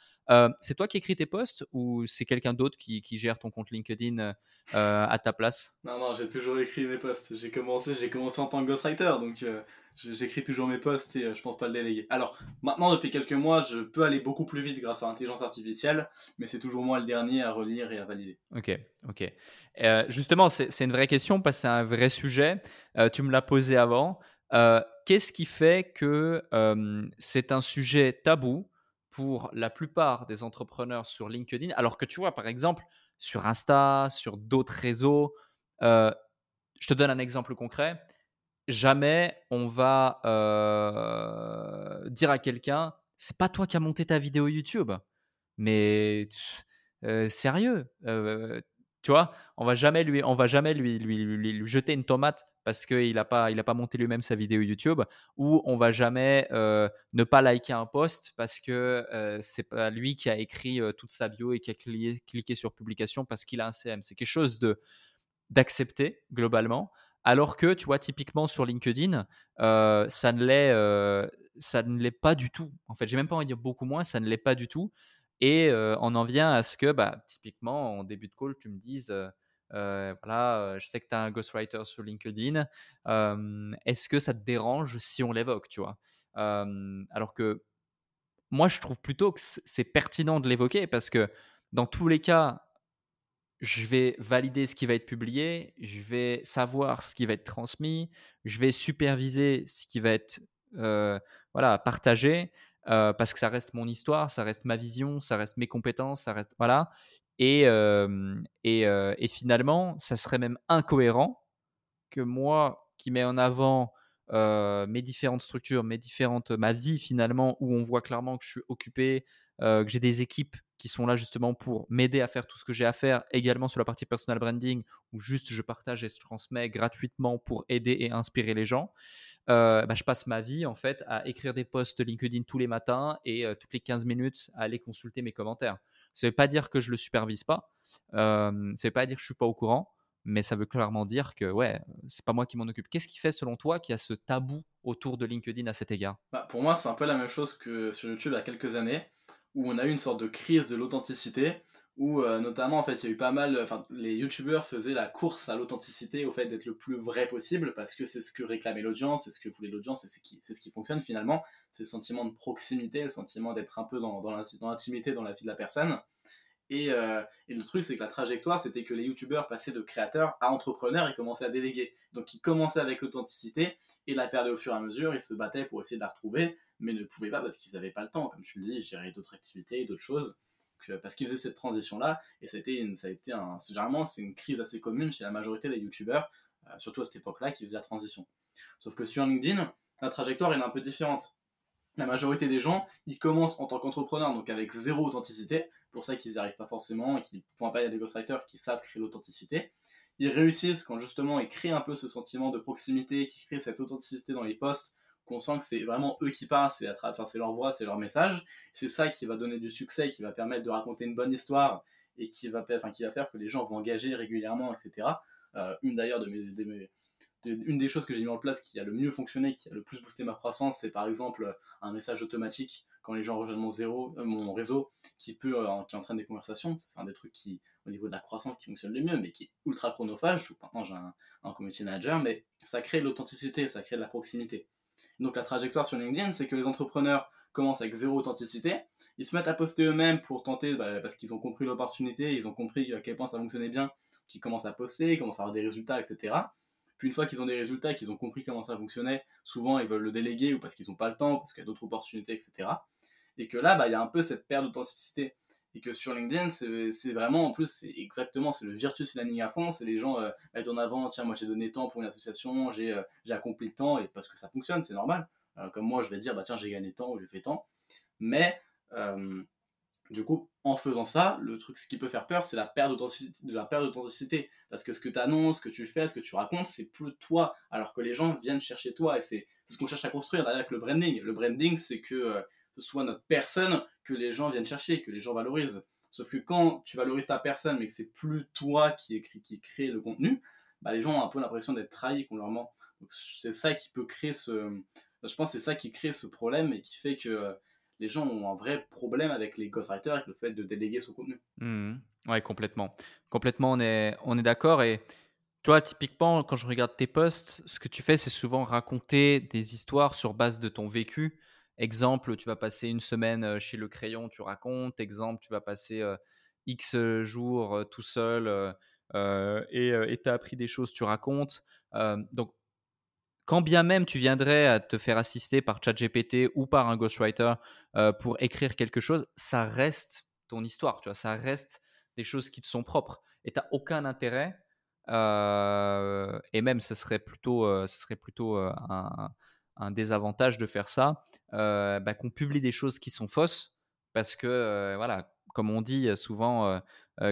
c'est toi qui écris tes posts ou c'est quelqu'un d'autre qui, qui, gère ton compte LinkedIn à ta place? Non, non, j'ai toujours écrit mes posts. J'ai commencé, j'ai commencé en tant que ghostwriter, donc j'écris toujours mes posts et je pense pas le déléguer. Alors, maintenant, depuis quelques mois, je peux aller beaucoup plus vite grâce à l'intelligence artificielle, mais c'est toujours moi le dernier à relire et à valider. Ok, ok. justement, c'est une vraie question parce que c'est un vrai sujet. tu me l'as posé avant. Euh, qu'est-ce qui fait que c'est un sujet tabou pour la plupart des entrepreneurs sur LinkedIn, alors que tu vois, par exemple, sur Insta, sur d'autres réseaux, je te donne un exemple concret. Jamais on va dire à quelqu'un, c'est pas toi qui as monté ta vidéo YouTube, mais sérieux, tu vois, on va jamais lui, on va jamais lui, lui, jeter une tomate parce qu'il n'a pas, il a pas monté lui-même sa vidéo YouTube, ou on va jamais euh, ne pas liker un post parce que euh, c'est pas lui qui a écrit euh, toute sa bio et qui a cliqué, sur publication parce qu'il a un CM. C'est quelque chose de d'accepter globalement. Alors que, tu vois, typiquement sur LinkedIn, ça ne l'est, ça ne l'est pas du tout. En fait, j'ai même pas envie de dire beaucoup moins, ça ne l'est pas du tout. Et on en vient à ce que, bah, typiquement, en début de call, tu me dises, voilà, je sais que tu as un ghostwriter sur LinkedIn. Est-ce que ça te dérange si on l'évoque, tu vois? Alors que moi, je trouve plutôt que c'est pertinent de l'évoquer parce que dans tous les cas, je vais valider ce qui va être publié, je vais savoir ce qui va être transmis, je vais superviser ce qui va être voilà, partagé. Euh, parce que ça reste mon histoire, ça reste ma vision, ça reste mes compétences, ça reste voilà. Et, euh, et, euh, et, finalement, ça serait même incohérent que moi qui mets en avant mes différentes structures, mes différentes, ma vie finalement, où on voit clairement que je suis occupé, que j'ai des équipes qui sont là justement pour m'aider à faire tout ce que j'ai à faire, également sur la partie personal branding, où juste je partage et je transmets gratuitement pour aider et inspirer les gens. Euh, bah, je passe ma vie en fait à écrire des posts LinkedIn tous les matins et euh, toutes les 15 minutes à aller consulter mes commentaires. Ça ne veut pas dire que je le supervise pas, euh, ça ne veut pas dire que je suis pas au courant, mais ça veut clairement dire que ouais, c'est pas moi qui m'en occupe. Qu'est-ce qui fait selon toi qu'il y a ce tabou autour de LinkedIn à cet égard? Bah, Pour moi, c'est un peu la même chose que sur YouTube il y a quelques années, où on a eu une sorte de crise de l'authenticité où euh, notamment en fait il y a eu pas mal, enfin les youtubeurs faisaient la course à l'authenticité, au fait d'être le plus vrai possible, parce que c'est ce que réclamait l'audience, c'est ce que voulait l'audience, c'est ce qui, fonctionne finalement, c'est le sentiment de proximité, le sentiment d'être un peu dans, l'intimité dans la vie de la personne. Et, euh, et le truc c'est que la trajectoire c'était que les youtubeurs passaient de créateurs à entrepreneurs et commençaient à déléguer. Donc ils commençaient avec l'authenticité et la perdaient au fur et à mesure, ils se battaient pour essayer de la retrouver, mais ne pouvaient pas parce qu'ils n'avaient pas le temps, comme je le dis, gérer d'autres activités, d'autres choses parce qu'ils faisaient cette transition-là, et ça a été, une, un, généralement, c'est une crise assez commune chez la majorité des youtubeurs, euh, surtout à cette époque-là, qui faisaient la transition. Sauf que sur LinkedIn, la trajectoire est un peu différente. La majorité des gens, ils commencent en tant qu'entrepreneurs, donc avec zéro authenticité, pour ça qu'ils n'y arrivent pas forcément et qu'ils font appel à des ghostwriters qui savent créer l'authenticité. Ils réussissent quand justement ils créent un peu ce sentiment de proximité, qui crée cette authenticité dans les posts, qu'on sent que c'est vraiment eux qui parlent, c'est leur voix, c'est leur message. C'est ça qui va donner du succès, qui va permettre de raconter une bonne histoire et qui va, qui va faire que les gens vont engager régulièrement, etc. Euh, une d'ailleurs de mes, une des choses que j'ai mis en place qui a le mieux fonctionné, qui a le plus boosté ma croissance, c'est par exemple un message automatique quand les gens rejoignent mon, zéro, euh, mon réseau qui, peut, euh, qui entraîne des conversations. C'est un des trucs qui, au niveau de la croissance, qui fonctionne le mieux, mais qui est ultra chronophage. Maintenant, j'ai un, un community manager, mais ça crée de l'authenticité, ça crée de la proximité. Donc la trajectoire sur LinkedIn, c'est que les entrepreneurs commencent avec zéro authenticité, ils se mettent à poster eux-mêmes pour tenter, bah, parce qu'ils ont compris l'opportunité, ils ont compris à quel point ça fonctionnait bien, qu'ils commencent à poster, ils commencent à avoir des résultats, etc. Puis une fois qu'ils ont des résultats, qu'ils ont compris comment ça fonctionnait, souvent ils veulent le déléguer ou parce qu'ils n'ont pas le temps, parce qu'il y a d'autres opportunités, etc. Et que là, bah, il y a un peu cette perte d'authenticité et que sur LinkedIn, c'est vraiment, en plus, c'est exactement, c'est le virtuous learning à fond, c'est les gens euh, en avant, tiens, moi j'ai donné temps pour une association, j'ai euh, accompli temps, et parce que ça fonctionne, c'est normal. Euh, comme moi, je vais dire, bah tiens, j'ai gagné temps ou j'ai fait temps. Mais, du coup, en faisant ça, le truc, ce qui peut faire peur, c'est la perte d'authenticité. Parce que ce que tu annonces, ce que tu fais, ce que tu racontes, c'est plus toi, alors que les gens viennent chercher toi, et c'est ce qu'on cherche à construire derrière avec le branding. Le branding, c'est que ce soit notre personne que les gens viennent chercher, que les gens valorisent. Sauf que quand tu valorises ta personne, mais que c'est plus toi qui, écrit, qui crée le contenu, bah, les gens ont un peu l'impression d'être trahis qu'on leur ment. c'est ça qui peut créer ce. Je pense c'est ça qui crée ce problème et qui fait que les gens ont un vrai problème avec les ghostwriters, avec le fait de déléguer son contenu. Mmh. Ouais, complètement. Complètement, on est, on est d'accord. Et toi, typiquement, quand je regarde tes posts, ce que tu fais, c'est souvent raconter des histoires sur base de ton vécu. Exemple, tu vas passer une semaine chez le crayon, tu racontes. Exemple, tu vas passer X jours tout seul et tu as appris des choses, tu racontes. donc, quand bien même tu viendrais à te faire assister par ChatGPT ou par un ghostwriter pour écrire quelque chose, ça reste ton histoire, tu vois, ça reste des choses qui te sont propres et tu n'as aucun intérêt. et même, ce serait plutôt, ce serait plutôt un, désavantage de faire ça, bah, qu'on publie des choses qui sont fausses parce que, voilà, comme on dit souvent,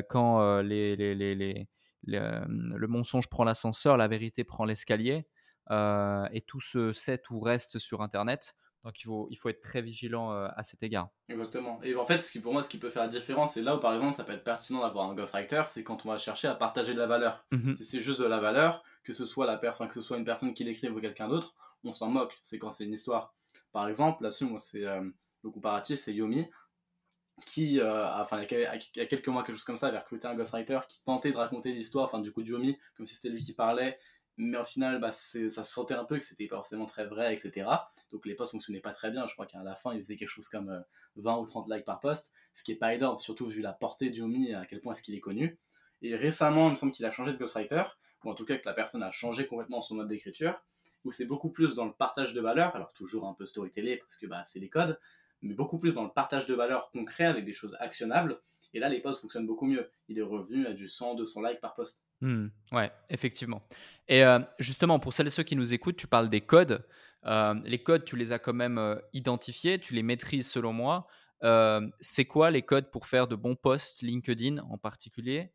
quand les, les, les, le mensonge prend l'ascenseur, la vérité prend l'escalier. Euh, et tout se sait, tout reste sur Internet. Donc il faut, il faut être très vigilant euh, à cet égard. Exactement. Et en fait, ce qui, pour moi, ce qui peut faire la différence, c'est là où par exemple ça peut être pertinent d'avoir un ghostwriter, c'est quand on va chercher à partager de la valeur. Mmh si c'est juste de la valeur, que ce soit la personne, que ce soit une personne qui l'écrive ou quelqu'un d'autre, on s'en moque. C'est quand c'est une histoire. Par exemple, là-dessus, c'est euh, le comparatif, c'est Yomi qui, enfin, il y, a, quelques mois, quelque chose comme ça, avait recruté un ghostwriter qui tentait de raconter l'histoire, enfin, du coup, Yomi, comme si c'était lui qui parlait, mais au final, bah, ça se sentait un peu que c'était pas forcément très vrai, etc. Donc les posts fonctionnaient pas très bien. Je crois qu'à la fin, il faisait quelque chose comme 20 euh, ou 30 likes par post, ce qui est pas énorme, surtout vu la portée de Yomi, à quel point est-ce qu'il est connu. Et récemment, il me semble qu'il a changé de ghostwriter, ou en tout cas que la personne a changé complètement son mode d'écriture, où c'est beaucoup plus dans le partage de valeurs, alors toujours un peu storytelling parce que bah, c'est les codes, mais beaucoup plus dans le partage de valeurs concret avec des choses actionnables. Et là, les posts fonctionnent beaucoup mieux. Il est revenu à du 100, 200 likes par post. Hmm, ouais, effectivement. Et euh, justement, pour celles et ceux qui nous écoutent, tu parles des codes. Euh, les codes, tu les as quand même euh, identifiés, tu les maîtrises selon moi. c'est quoi les codes pour faire de bons posts LinkedIn en particulier?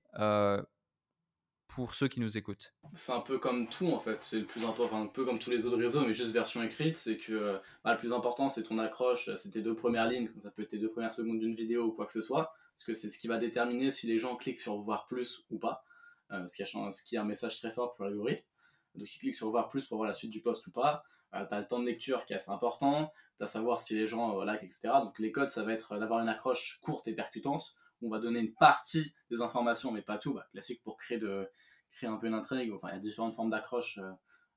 Pour ceux qui nous écoutent. C'est un peu comme tout en fait, c'est le plus important, un peu comme tous les autres réseaux, mais juste version écrite, c'est que bah, le plus important c'est ton accroche, c'est tes deux premières lignes, ça peut être tes deux premières secondes d'une vidéo ou quoi que ce soit, parce que c'est ce qui va déterminer si les gens cliquent sur voir plus ou pas, euh, ce, qui est un message très fort pour l'algorithme. Donc ils cliquent sur voir plus pour voir la suite du post ou pas, euh, tu as le temps de lecture qui est assez important, tu as savoir si les gens euh, etc. Donc les codes, ça va être d'avoir une accroche courte et percutante, on va donner une partie des informations, mais pas tout. Bah, classique pour créer, de, créer un peu une intrigue. Enfin, il y a différentes formes d'accroche,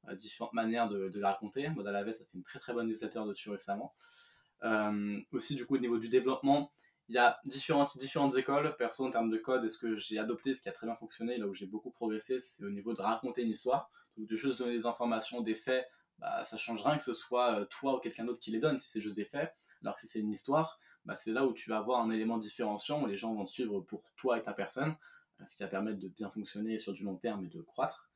euh, différentes manières de, la raconter. Modal Aves a fait une très très bonne newsletter dessus récemment. Euh, aussi, du coup, au niveau du développement, il y a différentes, différentes écoles. Perso, en termes de code, est-ce que j'ai adopté ce qui a très bien fonctionné, là où j'ai beaucoup progressé, c'est au niveau de raconter une histoire. Donc, de juste donner des informations, des faits, bah, ça change rien que ce soit euh, toi ou quelqu'un d'autre qui les donne, si c'est juste des faits. Alors que si c'est une histoire, bah, c'est là où tu vas avoir un élément différenciant, où les gens vont te suivre pour toi et ta personne, euh, ce qui va permettre de bien fonctionner sur du long terme et de croître.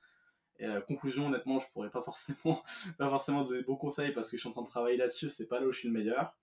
Euh, conclusion, honnêtement, je pourrais pas forcément, pas forcément donner bons conseils parce que je suis en train de travailler là-dessus, c'est pas là où je suis le meilleur.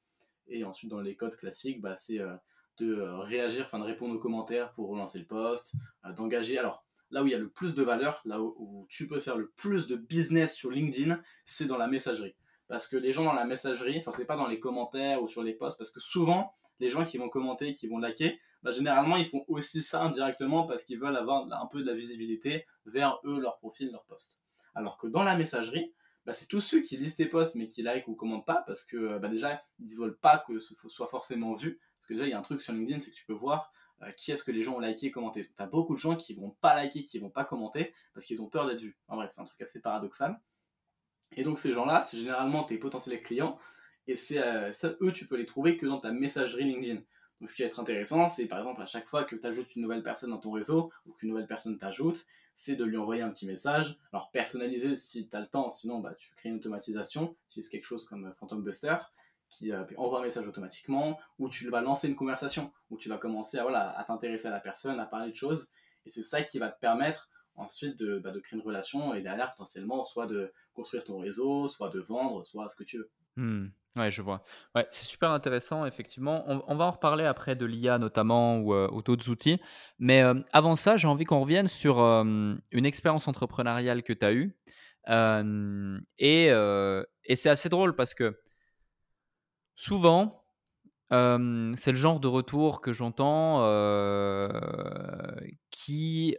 Et ensuite, dans les codes classiques, bah, c'est euh, de réagir, enfin de répondre aux commentaires pour relancer le post, d'engager. Alors, là où il y a le plus de valeur, là où, tu peux faire le plus de business sur LinkedIn, c'est dans la messagerie parce que les gens dans la messagerie, enfin c'est pas dans les commentaires ou sur les posts, parce que souvent les gens qui vont commenter, qui vont liker, bah, généralement ils font aussi ça indirectement parce qu'ils veulent avoir un peu de la visibilité vers eux, leur profil, leur post. Alors que dans la messagerie, bah, c'est tous ceux qui lisent tes posts mais qui like ou commentent pas parce que bah, déjà ils ne veulent pas que ce soit forcément vu. Parce que déjà il y a un truc sur LinkedIn, c'est que tu peux voir euh, qui est-ce que les gens ont liké, commenté. Tu as beaucoup de gens qui vont pas liker, qui vont pas commenter parce qu'ils ont peur d'être vus. En vrai, c'est un truc assez paradoxal. Et donc ces gens-là, c'est généralement tes potentiels clients, et c'est euh, eux, tu peux les trouver que dans ta messagerie LinkedIn. Donc ce qui va être intéressant, c'est par exemple à chaque fois que tu ajoutes une nouvelle personne dans ton réseau, ou qu'une nouvelle personne t'ajoute, c'est de lui envoyer un petit message. Alors personnalisé si tu as le temps, sinon bah, tu crées une automatisation, tu utilises quelque chose comme euh, Phantom Buster, qui euh, envoie un message automatiquement, ou tu vas lancer une conversation, où tu vas commencer à, voilà, à t'intéresser à la personne, à parler de choses, et c'est ça qui va te permettre ensuite de, bah, de créer une relation et derrière potentiellement soit de construire ton réseau, soit de vendre, soit ce que tu veux. Mmh. Ouais, je vois. Ouais, c'est super intéressant, effectivement. On, va en reparler après de l'IA notamment ou, euh, d'autres outils. Mais euh, avant ça, j'ai envie qu'on revienne sur euh, une expérience entrepreneuriale que tu as eue. et, et c'est assez drôle parce que souvent, c'est le genre de retour que j'entends qui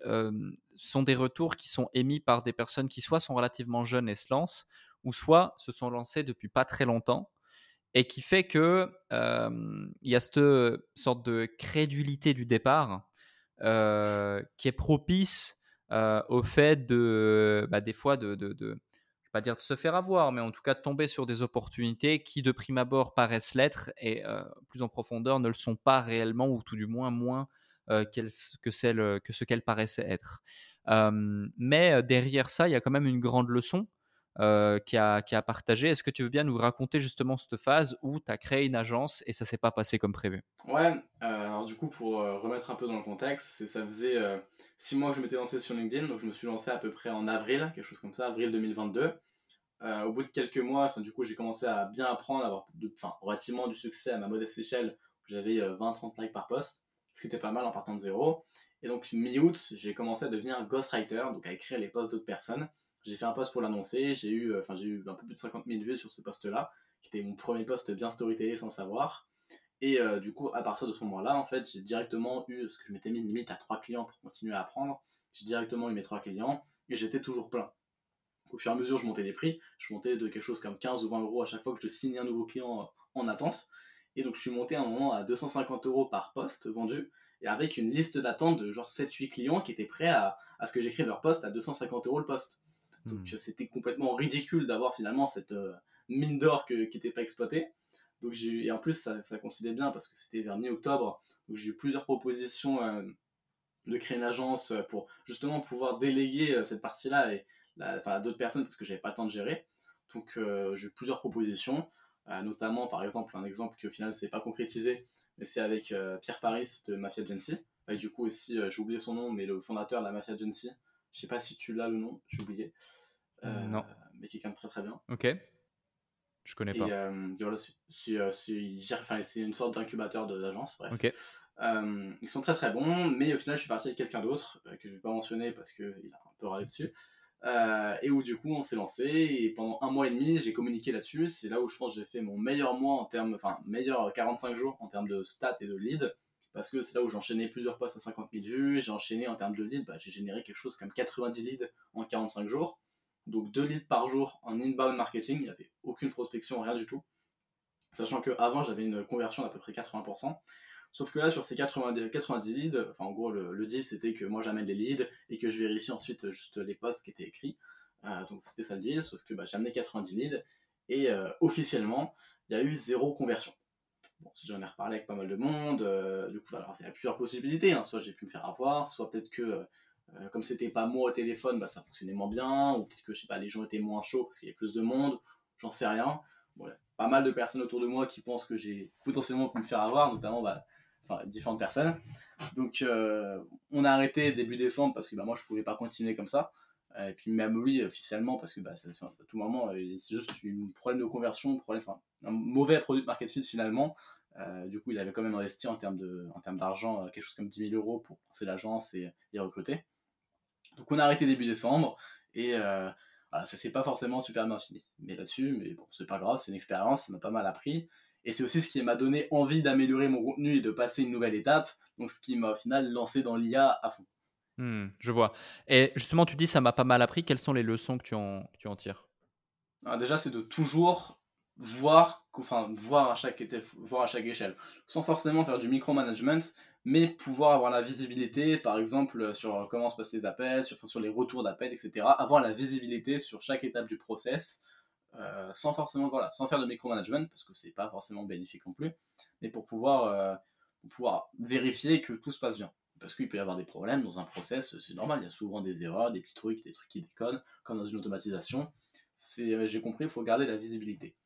sont des retours qui sont émis par des personnes qui soit sont relativement jeunes et se lancent, ou soit se sont lancées depuis pas très longtemps, et qui fait que il y a cette sorte de crédulité du départ qui est propice au fait de, bah, des fois, de, pas dire de se faire avoir, mais en tout cas de tomber sur des opportunités qui de prime abord paraissent l'être et plus en profondeur ne le sont pas réellement ou tout du moins moins que, celle, que ce qu'elles paraissaient être. mais derrière ça, il y a quand même une grande leçon qui, a, qui a partagé. Est-ce que tu veux bien nous raconter justement cette phase où tu as créé une agence et ça s'est pas passé comme prévu? Ouais, alors du coup, pour remettre un peu dans le contexte, ça faisait six mois que je m'étais lancé sur LinkedIn, donc je me suis lancé à peu près en avril, quelque chose comme ça, avril 2022. au bout de quelques mois, du coup, j'ai commencé à bien apprendre, à avoir de, relativement du succès à ma modeste échelle. J'avais 20-30 likes par post, ce qui était pas mal en partant de zéro. Et donc, mi-août, j'ai commencé à devenir ghostwriter, donc à écrire les posts d'autres personnes. J'ai fait un post pour l'annoncer, j'ai eu, enfin, j'ai eu un peu plus de 50 000 vues sur ce post-là, qui était mon premier post bien storytellé sans le savoir. Et euh, du coup, à partir de ce moment-là, en fait, j'ai directement eu, ce que je m'étais mis limite à trois clients pour continuer à apprendre, j'ai directement eu mes trois clients et j'étais toujours plein. Au fur et à mesure, je montais les prix, je montais de quelque chose comme 15 ou 20 euros à chaque fois que je signais un nouveau client en attente. Et donc, je suis monté à un moment à 250 euros par poste vendu, et avec une liste d'attente de genre 7-8 clients qui étaient prêts à, à ce que j'écrive leur poste à 250 euros le poste. Donc hmm. c'était complètement ridicule d'avoir finalement cette euh, mine d'or qui n'était pas exploitée. Donc et en plus ça, ça coïncidait bien parce que c'était vers mi-octobre. Donc j'ai eu plusieurs propositions euh, de créer une agence euh, pour justement pouvoir déléguer cette partie-là et à d'autres personnes parce que j'avais pas le temps de gérer. Donc j'ai eu plusieurs propositions, notamment par exemple un exemple qui au final ne s'est pas concrétisé, mais c'est avec Pierre Paris de Mafia Agency. Et du coup aussi j'ai oublié son nom, mais le fondateur de la Mafia Agency je sais pas si tu l'as le nom, j'ai oublié. Euh, non. Mais quelqu'un de très très bien. Ok. Je connais pas. Et euh, c'est une sorte d'incubateur d'agence, bref. Ok. Euh, ils sont très très bons, mais au final, je suis parti avec quelqu'un d'autre que je vais pas mentionner parce qu'il a un peu râlé dessus. et où du coup, on s'est lancé et pendant un mois et demi, j'ai communiqué là-dessus. C'est là où je pense que j'ai fait mon meilleur mois en termes, enfin, meilleur 45 jours en termes de stats et de leads parce que c'est là où j'enchaînais plusieurs posts à 50 000 vues, j'ai enchaîné en termes de leads, bah, j'ai généré quelque chose comme 90 leads en 45 jours, donc 2 leads par jour en inbound marketing, il n'y avait aucune prospection, rien du tout, sachant qu'avant j'avais une conversion d'à peu près 80%, sauf que là sur ces 90, 90 leads, enfin en gros le, deal c'était que moi j'amène des leads et que je vérifie ensuite juste les posts qui étaient écrits, euh, donc c'était ça le deal, sauf que bah, j'ai amené 90 leads et euh, officiellement il y a eu zéro conversion. Bon, j'en ai reparlé avec pas mal de monde, euh, du coup, alors il y a plusieurs possibilités. Hein. Soit j'ai pu me faire avoir, soit peut-être que euh, comme c'était pas moi au téléphone, bah, ça fonctionnait moins bien, ou peut-être que je sais pas, les gens étaient moins chauds parce qu'il y avait plus de monde, j'en sais rien. Bon, pas mal de personnes autour de moi qui pensent que j'ai potentiellement pu me faire avoir, notamment bah, différentes personnes. Donc euh, on a arrêté début décembre parce que bah, moi je pouvais pas continuer comme ça. Et puis même lui officiellement parce que bah, à tout moment c'est juste un problème de conversion, problème, un mauvais produit de market fit finalement. Euh, du coup, il avait quand même investi en termes de, en termes d'argent, euh, quelque chose comme 10 000 euros pour lancer l'agence et, et, recruter. Donc, on a arrêté début décembre et euh, voilà, ça s'est pas forcément super bien fini. Mais là-dessus, mais bon, c'est pas grave, c'est une expérience, ça m'a pas mal appris. Et c'est aussi ce qui m'a donné envie d'améliorer mon contenu et de passer une nouvelle étape. Donc, ce qui m'a au final lancé dans l'IA à fond. Hmm, je vois. Et justement, tu dis ça m'a pas mal appris. Quelles sont les leçons que tu en, tu en tires? Alors Déjà, c'est de toujours voir, enfin, voir, à chaque voir à chaque échelle, sans forcément faire du micromanagement, mais pouvoir avoir la visibilité, par exemple, sur comment se passent les appels, sur, les retours d'appels, etc. Avoir la visibilité sur chaque étape du process, euh, sans forcément, voilà, sans faire de micromanagement, parce que c'est pas forcément bénéfique non plus, mais pour pouvoir, euh, pouvoir vérifier que tout se passe bien. Parce qu'il peut y avoir des problèmes dans un process, c'est normal, il y a souvent des erreurs, des petits trucs, des trucs qui déconnent, comme dans une automatisation. J'ai compris, il faut garder la visibilité.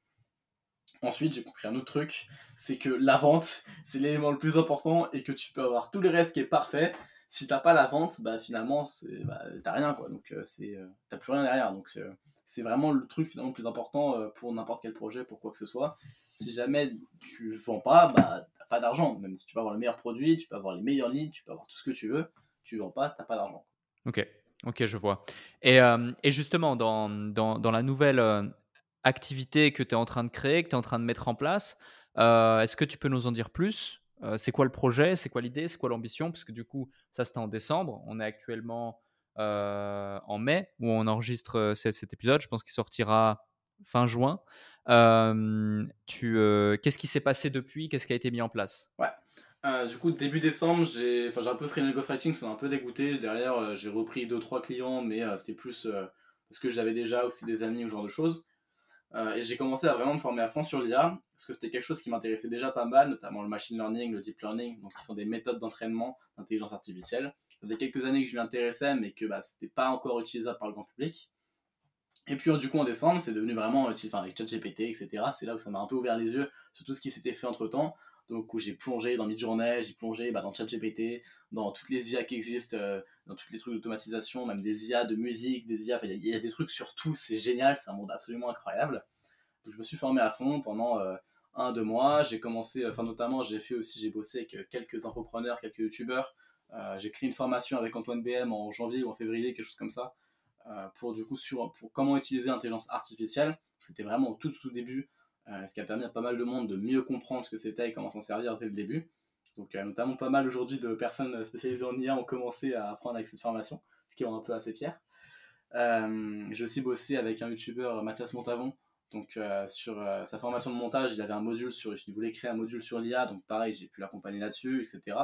Ensuite, j'ai compris un autre truc, c'est que la vente, c'est l'élément le plus important et que tu peux avoir tout le reste qui est parfait. Si t'as pas la vente, bah finalement, bah, t'as rien quoi. Donc euh, c'est, euh, t'as plus rien derrière. Donc c'est vraiment le truc finalement le plus important euh, pour n'importe quel projet, pour quoi que ce soit. Si jamais tu vends pas, bah t'as pas d'argent. Même si tu peux avoir le meilleur produit, tu peux avoir les meilleurs leads, tu peux avoir tout ce que tu veux, tu vends pas, t'as pas d'argent. Ok, ok, je vois. Et, et justement, dans, dans, dans, la nouvelle activité que tu es en train de créer, que tu es en train de mettre en place, Est-ce que tu peux nous en dire plus? C'est quoi le projet? C'est quoi l'idée? C'est quoi l'ambition? Parce que du coup, ça c'était en décembre. On est actuellement en mai où on enregistre cet, épisode. Je pense qu'il sortira fin juin. Qu'est-ce qui s'est passé depuis? Qu'est-ce qui a été mis en place? Ouais. Du coup, début décembre, j'ai un peu freiné le ghostwriting, ça m'a un peu dégoûté. Derrière, j'ai repris 2-3 clients, mais c'était plus parce que j'avais déjà aussi des amis ou ce genre de choses. et j'ai commencé à vraiment me former à fond sur l'IA, parce que c'était quelque chose qui m'intéressait déjà pas mal, notamment le machine learning, le deep learning, donc qui sont des méthodes d'entraînement d'intelligence artificielle. Ça faisait quelques années que je m'y intéressais, mais que bah, c'était pas encore utilisable par le grand public. Et puis du coup en décembre, c'est devenu vraiment utilisé avec ChatGPT, etc. C'est là où ça m'a un peu ouvert les yeux sur tout ce qui s'était fait entre temps donc où j'ai plongé dans Midjourney, j'ai plongé bah, dans ChatGPT, dans toutes les IA qui existent, euh, dans tous les trucs d'automatisation, même des IA de musique, des IA, il y, a des trucs sur tout, c'est génial, c'est un monde absolument incroyable. Donc je me suis formé à fond pendant euh, un, deux mois, j'ai commencé, enfin notamment j'ai fait aussi, j'ai bossé avec euh, quelques entrepreneurs, quelques youtubeurs, j'ai créé une formation avec Antoine BM en janvier ou en février, quelque chose comme ça, pour du coup sur comment utiliser l'intelligence artificielle. C'était vraiment au tout tout début. Euh, ce qui a permis à pas mal de monde de mieux comprendre ce que c'était et comment s'en servir dès le début. Donc euh, notamment pas mal aujourd'hui de personnes spécialisées en IA ont commencé à apprendre avec cette formation, ce qui rend un peu assez fier. Euh, j'ai aussi bossé avec un youtubeur, Mathias Montavon, donc sur sa formation de montage, il avait un module sur, il voulait créer un module sur l'IA, donc pareil, j'ai pu l'accompagner là-dessus, etc.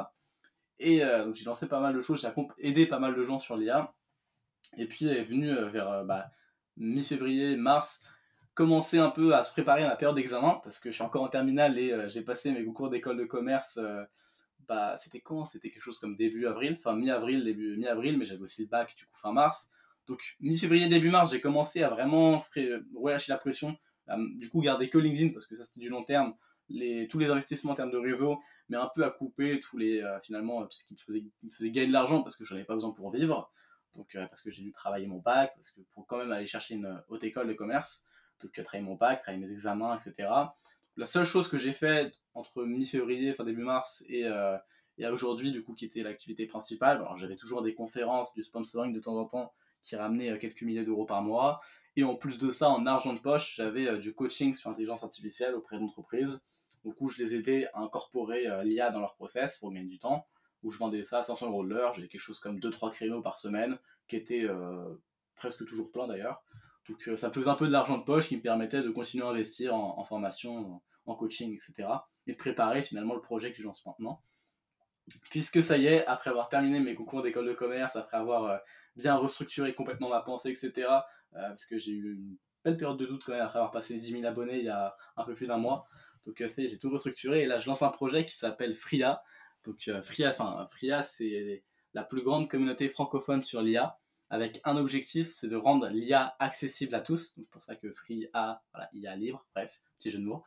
Et donc j'ai lancé pas mal de choses, j'ai aidé pas mal de gens sur l'IA. Et puis est venu vers bah, mi-février, mars, commencer un peu à se préparer à ma période d'examen parce que je suis encore en terminale et euh, j'ai passé mes concours d'école de commerce. Euh, bah, c'était quand? C'était quelque chose comme début avril, enfin mi-avril, début mi-avril, mais j'avais aussi le bac du coup fin mars. Donc mi-février, début mars, j'ai commencé à vraiment relâcher la pression, à, du coup garder que LinkedIn parce que ça c'était du long terme, les, tous les investissements en termes de réseau, mais un peu à couper tous les euh, finalement tout ce qui me faisait, me faisait gagner de l'argent parce que je n'en avais pas besoin pour vivre. Donc parce que j'ai dû travailler mon bac, parce que pour quand même aller chercher une haute école de commerce donc travailler mon bac, travailler mes examens, etc. La seule chose que j'ai fait entre mi-février, fin début mars et, euh, et aujourd'hui, du coup, qui était l'activité principale, alors j'avais toujours des conférences, du sponsoring de temps en temps qui ramenaient euh, quelques milliers d'euros par mois. Et en plus de ça, en argent de poche, j'avais euh, du coaching sur l'intelligence artificielle auprès d'entreprises. Du coup, je les aidais à incorporer l'IA dans leur process pour gagner du temps. Où je vendais ça à 500 euros de l'heure. J'avais quelque chose comme 2-3 créneaux par semaine, qui étaient presque toujours pleins d'ailleurs. Donc euh, ça faisait un peu de l'argent de poche qui me permettait de continuer à investir en, formation, en, coaching, etc. Et de préparer finalement le projet que je lance maintenant. Puisque ça y est, après avoir terminé mes concours d'école de commerce, après avoir euh, bien restructuré complètement ma pensée, etc. Euh, parce que j'ai eu une belle période de doute quand même après avoir passé les 10 000 abonnés il y a un peu plus d'un mois. Donc est, j'ai tout restructuré et là je lance un projet qui s'appelle Fria. Donc Fria, enfin Fria c'est la plus grande communauté francophone sur l'IA avec un objectif, c'est de rendre l'IA accessible à tous. C'est pour ça que Free a, voilà, IA libre, bref, petit jeu de mots,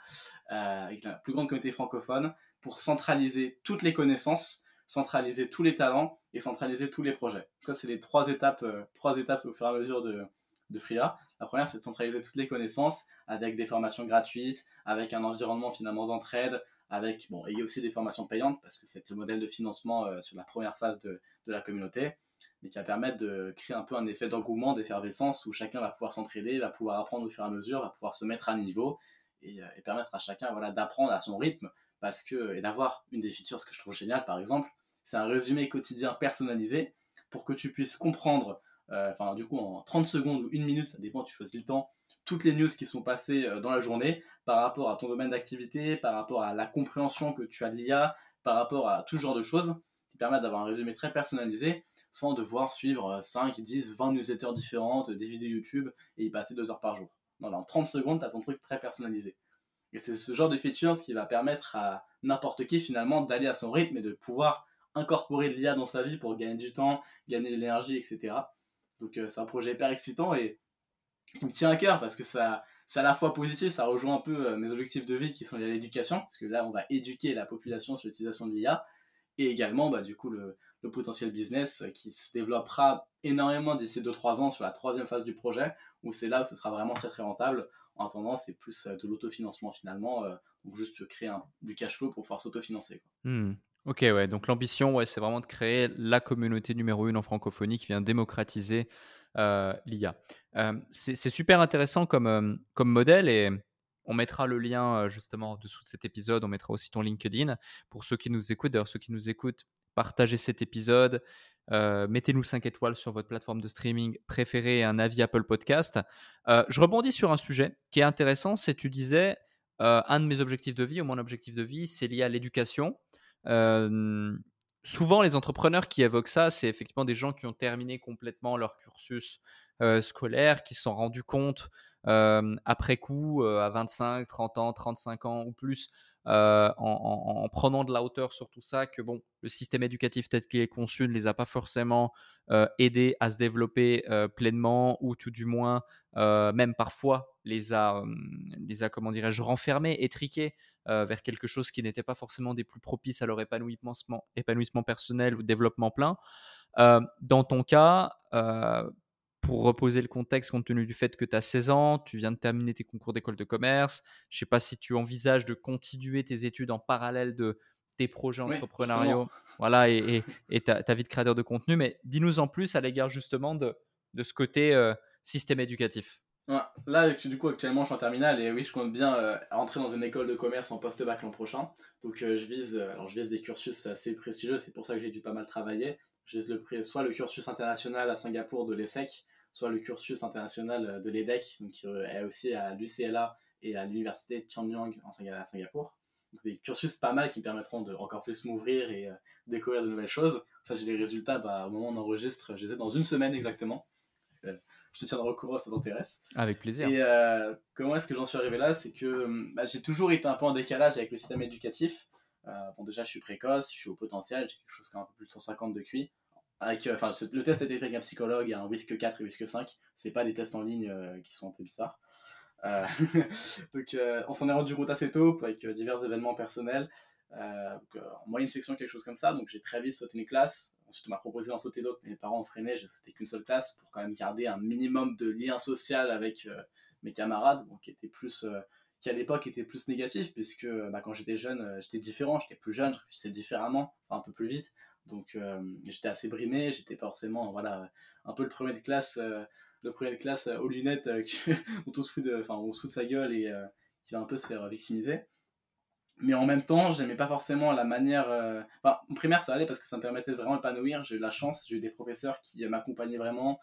euh, avec la plus grande communauté francophone, pour centraliser toutes les connaissances, centraliser tous les talents et centraliser tous les projets. Ça, c'est les trois étapes, euh, trois étapes au fur et à mesure de, de FRIA. La première, c'est de centraliser toutes les connaissances avec des formations gratuites, avec un environnement finalement d'entraide, avec, bon, et aussi des formations payantes parce que c'est le modèle de financement euh, sur la première phase de, de la communauté mais qui va permettre de créer un peu un effet d'engouement, d'effervescence où chacun va pouvoir s'entraider, va pouvoir apprendre au fur et à mesure, va pouvoir se mettre à niveau et, euh, permettre à chacun voilà, d'apprendre à son rythme parce que, et d'avoir une des features, que je trouve génial par exemple, c'est un résumé quotidien personnalisé pour que tu puisses comprendre, enfin du coup en 30 secondes ou une minute, ça dépend, tu choisis le temps, toutes les news qui sont passées euh, dans la journée par rapport à ton domaine d'activité, par rapport à la compréhension que tu as de l'IA, par rapport à tout genre de choses qui permettent d'avoir un résumé très personnalisé sans devoir suivre 5, 10, 20 newsletters différentes, des vidéos YouTube et y passer 2 heures par jour. Non, en 30 secondes, tu as ton truc très personnalisé. Et c'est ce genre de feature qui va permettre à n'importe qui finalement d'aller à son rythme et de pouvoir incorporer de l'IA dans sa vie pour gagner du temps, gagner de l'énergie, etc. Donc euh, c'est un projet hyper excitant et qui me tient à cœur parce que ça, c'est à la fois positif, ça rejoint un peu euh, mes objectifs de vie qui sont liés à l'éducation, parce que là on va éduquer la population sur l'utilisation de l'IA, et également bah, du coup le, potentiel business qui se développera énormément d'ici 2-3 ans sur la troisième phase du projet, où c'est là où ce sera vraiment très très rentable. En attendant, c'est plus euh, de l'autofinancement finalement, euh, donc juste créer du cash flow pour pouvoir s'autofinancer. Hmm. Ok, ouais, donc l'ambition, ouais, c'est vraiment de créer la communauté numéro une en francophonie qui vient démocratiser euh, l'IA. c'est super intéressant comme, comme modèle et On mettra le lien justement en dessous de cet épisode. On mettra aussi ton LinkedIn pour ceux qui nous écoutent. D'ailleurs, ceux qui nous écoutent, partagez cet épisode. Mettez-nous 5 étoiles sur votre plateforme de streaming préférée un avis Apple Podcast. je rebondis sur un sujet qui est intéressant. C'est tu disais, un de mes objectifs de vie, ou mon objectif de vie, c'est lié à l'éducation. Souvent, les entrepreneurs qui évoquent ça, c'est effectivement des gens qui ont terminé complètement leur cursus scolaire, qui se sont rendus compte après coup, à 25, 30 ans, 35 ans ou plus, en, prenant de la hauteur sur tout ça, que bon, le système éducatif tel qu'il est conçu ne les a pas forcément aidés à se développer pleinement, ou tout du moins, même parfois, les a, les a comment dirais-je, renfermés, étriqués vers quelque chose qui n'était pas forcément des plus propices à leur épanouissement, épanouissement personnel ou développement plein. dans ton cas, pour reposer le contexte, compte tenu du fait que tu as 16 ans, tu viens de terminer tes concours d'école de commerce, je ne sais pas si tu envisages de continuer tes études en parallèle de tes projets entrepreneuriaux voilà, et, ta, vie de créateur de contenu, mais dis-nous en plus à l'égard justement de, de ce côté euh, système éducatif. Là, du coup, actuellement, je suis en terminale et oui, je compte bien euh, rentrer dans une école de commerce en post-bac l'an prochain. Donc, euh, je, vise, alors, je vise des cursus assez prestigieux, c'est pour ça que j'ai dû pas mal travailler. Je vise le, soit le cursus international à Singapour de l'ESSEC, soit le cursus international euh, de l'EDEC, qui est aussi à l'UCLA et à l'université de Changyang à Singapour. Donc des cursus pas mal qui me permettront de encore plus m'ouvrir et euh, découvrir de nouvelles choses. Ça, j'ai les résultats bah, au moment où on enregistre, je les ai dans une semaine exactement. Euh, je te tiendrai au courant si ça t'intéresse. Avec plaisir. Et comment est-ce que j'en suis arrivé là? C'est que bah, j'ai toujours été un peu en décalage avec le système éducatif. bon, déjà, je suis précoce, je suis au potentiel, j'ai quelque chose comme un peu plus de 150 de QI. Avec, euh, le test a été fait avec un psychologue, un WISC 4 et WISC 5. C'est pas des tests en ligne euh, qui sont un peu bizarres. Euh, donc, on s'en est rendu compte assez tôt avec divers événements personnels. en moyenne section, quelque chose comme ça. Donc, j'ai très vite sauté une classe. Ensuite, on m'a proposé d'en sauter d'autres, mais mes parents ont freiné. J'ai sauté qu'une seule classe pour quand même garder un minimum de lien social avec mes camarades, plus qui à l'époque était plus négatif, puisque bah, quand j'étais jeune, j'étais différent, j'étais plus jeune, je réfléchissais différemment, un peu plus vite. Donc euh, j'étais assez brimé, j'étais pas forcément voilà, un peu le premier de classe, euh, le premier de classe aux lunettes dont on se fout de, on se fout de sa gueule et euh, qui va un peu se faire victimiser. Mais en même temps, j'aimais pas forcément la manière. Enfin, en primaire, ça allait parce que ça me permettait de vraiment épanouir. J'ai eu la chance, j'ai eu des professeurs qui m'accompagnaient vraiment,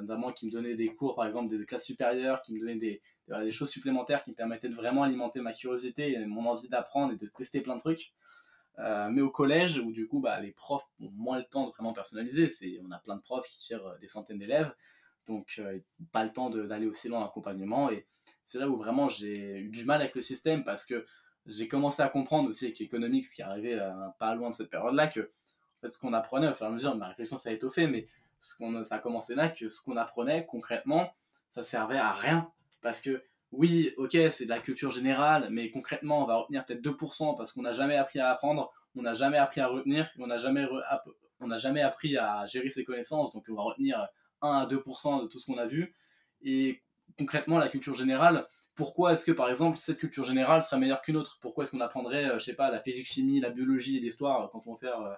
notamment qui me donnaient des cours, par exemple des classes supérieures, qui me donnaient des, choses supplémentaires qui me permettaient de vraiment alimenter ma curiosité et mon envie d'apprendre et de tester plein de trucs. Euh, mais au collège, où du coup, bah, les profs ont moins le temps de vraiment personnaliser. On a plein de profs qui tirent euh, des centaines d'élèves, donc euh, pas le temps d'aller aussi loin en accompagnement. Et c'est là où vraiment j'ai eu du mal avec le système parce que j'ai commencé à comprendre aussi avec l'économique, ce qui arrivait pas loin de cette période-là, que ce qu'on apprenait au fur et à mesure, ma réflexion s'est étoffée, mais ce qu'on, ça a commencé là, que ce qu'on apprenait concrètement, ça servait à rien. Parce que oui, ok, c'est de la culture générale, mais concrètement, on va retenir peut-être 2% parce qu'on n'a jamais appris à apprendre, on n'a jamais appris à retenir, on n'a jamais, jamais appris à gérer ses connaissances, donc on va retenir 1 à 2% de tout ce qu'on a vu. Et concrètement, la culture générale, pourquoi est-ce que par exemple cette culture générale serait meilleure qu'une autre? Pourquoi est-ce qu'on apprendrait, euh, je sais pas, la physique, chimie, la biologie et l'histoire quand on veut faire, euh,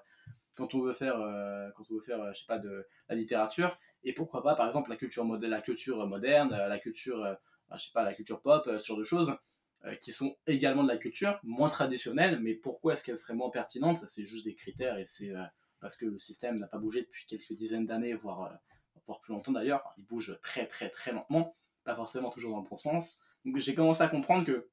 quand on veut faire, euh, quand on veut faire, je sais pas, de la littérature? Et pourquoi pas, par exemple, la culture, la culture moderne, la culture je sais pas, la culture pop, euh, ce genre de choses, euh, qui sont également de la culture, moins traditionnelle, mais pourquoi est-ce qu'elle serait moins pertinente Ça, c'est juste des critères et c'est euh, parce que le système n'a pas bougé depuis quelques dizaines d'années, voire, voire plus longtemps d'ailleurs. il bouge très, très, très lentement, pas forcément toujours dans le bon sens. Donc, j'ai commencé à comprendre que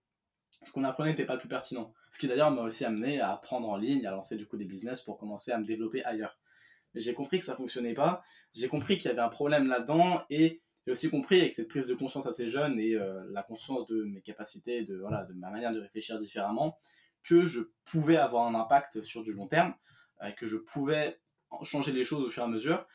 ce qu'on apprenait n'était pas le plus pertinent. Ce qui d'ailleurs m'a aussi amené à apprendre en ligne, à lancer du coup des business pour commencer à me développer ailleurs. Mais j'ai compris que ça fonctionnait pas, j'ai compris qu'il y avait un problème là-dedans et j'ai aussi compris avec cette prise de conscience assez jeune et euh, la conscience de mes capacités, de, voilà, de ma manière de réfléchir différemment, que je pouvais avoir un impact sur du long terme, euh, que je pouvais changer les choses au fur et à mesure,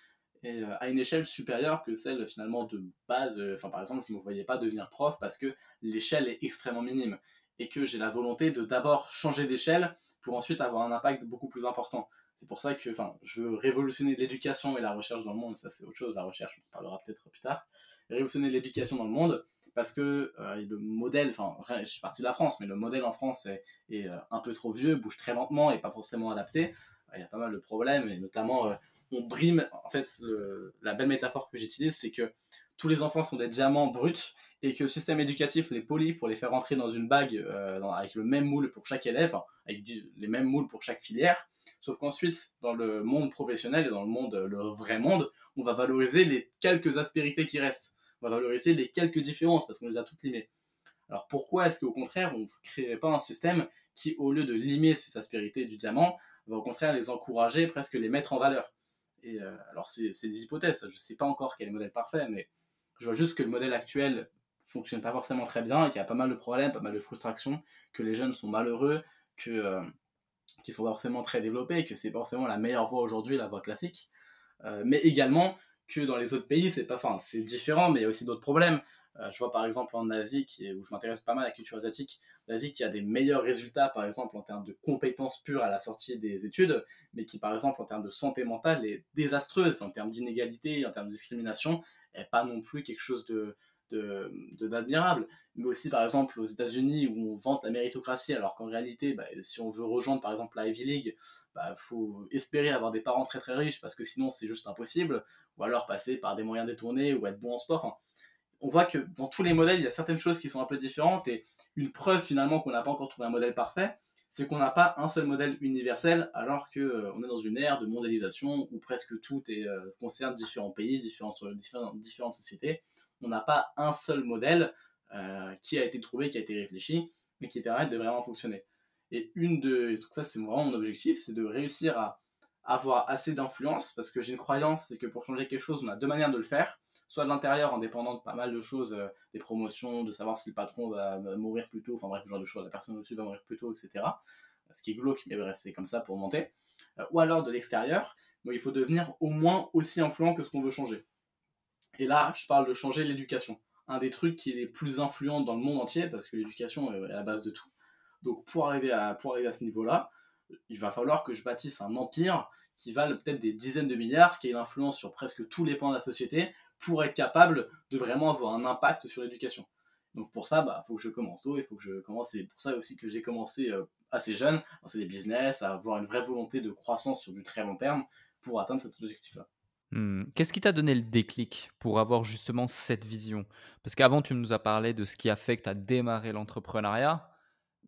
euh, à une échelle supérieure que celle finalement de base. Enfin, par exemple, je ne me voyais pas devenir prof parce que l'échelle est extrêmement minime et que j'ai la volonté de d'abord changer d'échelle pour ensuite avoir un impact beaucoup plus important. C'est pour ça que je veux révolutionner l'éducation et la recherche dans le monde. Ça, c'est autre chose. La recherche, on en parlera peut-être plus tard. Révolutionner l'éducation dans le monde parce que euh, le modèle, enfin, je suis parti de la France, mais le modèle en France est, euh, un peu trop vieux, bouge très lentement et pas forcément adapté. Il y a pas mal de problèmes et notamment euh, on brime. En fait, la belle métaphore que j'utilise, c'est que tous les enfants sont des diamants bruts et que le système éducatif les polie pour les faire rentrer dans une bague avec le même moule pour chaque élève, avec les mêmes moules pour chaque filière. Sauf qu'ensuite, dans le monde professionnel et dans le monde, le vrai monde, on va valoriser les quelques aspérités qui restent. On va valoriser les quelques différences parce qu'on les a toutes limées. Alors pourquoi est-ce qu'au contraire, on ne créerait pas un système qui, au lieu de limer ces aspérités du diamant, va au contraire les encourager, presque les mettre en valeur? Euh, alors c'est des hypothèses, je ne sais pas encore quel est le modèle parfait, mais je vois juste que le modèle actuel fonctionne pas forcément très bien et qu'il y a pas mal de problèmes, pas mal de frustrations, que les jeunes sont malheureux, que euh, qui sont forcément très développés, que c'est forcément la meilleure voie aujourd'hui, la voie classique, euh, mais également que dans les autres pays, c'est pas, enfin, c'est différent, mais il y a aussi d'autres problèmes. Euh, je vois par exemple en Asie, qui où je m'intéresse pas mal à la culture asiatique, l'Asie qui a des meilleurs résultats, par exemple en termes de compétences pures à la sortie des études, mais qui par exemple en termes de santé mentale est désastreuse, en termes d'inégalité, en termes de discrimination, et pas non plus quelque chose de, De, mais aussi, par exemple, aux États-Unis, où on vante la méritocratie, alors qu'en réalité, bah, si on veut rejoindre, par exemple, la Ivy League, bah, faut espérer avoir des parents très très riches, parce que sinon, c'est juste impossible, ou alors passer par des moyens détournés, ou être bon en sport. on voit que dans tous les modèles, il y a certaines choses qui sont un peu différentes, et une preuve finalement qu'on n'a pas encore trouvé un modèle parfait, c'est qu'on n'a pas un seul modèle universel, alors qu'on euh, on est dans une ère de mondialisation où presque tout est, euh, concerne différents pays, différentes sociétés on n'a pas un seul modèle euh, qui a été trouvé, qui a été réfléchi, mais qui permet de vraiment fonctionner. Et une de, ça c'est vraiment mon objectif, c'est de réussir à avoir assez d'influence, parce que j'ai une croyance, c'est que pour changer quelque chose, on a deux manières de le faire, soit de l'intérieur en dépendant de pas mal de choses, euh, des promotions, de savoir si le patron va, mourir plus tôt, enfin bref, ce genre de choses, la personne au-dessus va mourir plus tôt, etc. Ce qui est glauque, mais bref, c'est comme ça pour monter. Euh, ou alors de l'extérieur, il faut devenir au moins aussi influent que ce qu'on veut changer. Et là, je parle de changer l'éducation. Un des trucs qui est les plus influents dans le monde entier, parce que l'éducation est à la base de tout. Donc pour arriver à, pour arriver à ce niveau-là, il va falloir que je bâtisse un empire qui vale peut-être des dizaines de milliards, qui ait une influence sur presque tous les pans de la société, pour être capable de vraiment avoir un impact sur l'éducation. Donc pour ça, il bah, faut que je commence tôt, il faut que je commence. C'est pour ça aussi que j'ai commencé euh, assez jeune, à lancer des business, à avoir une vraie volonté de croissance sur du très long terme pour atteindre cet objectif-là. Mmh. Qu'est-ce qui t'a donné le déclic pour avoir justement cette vision? Parce qu'avant, tu nous as parlé de ce qui a fait que tu as démarré l'entrepreneuriat,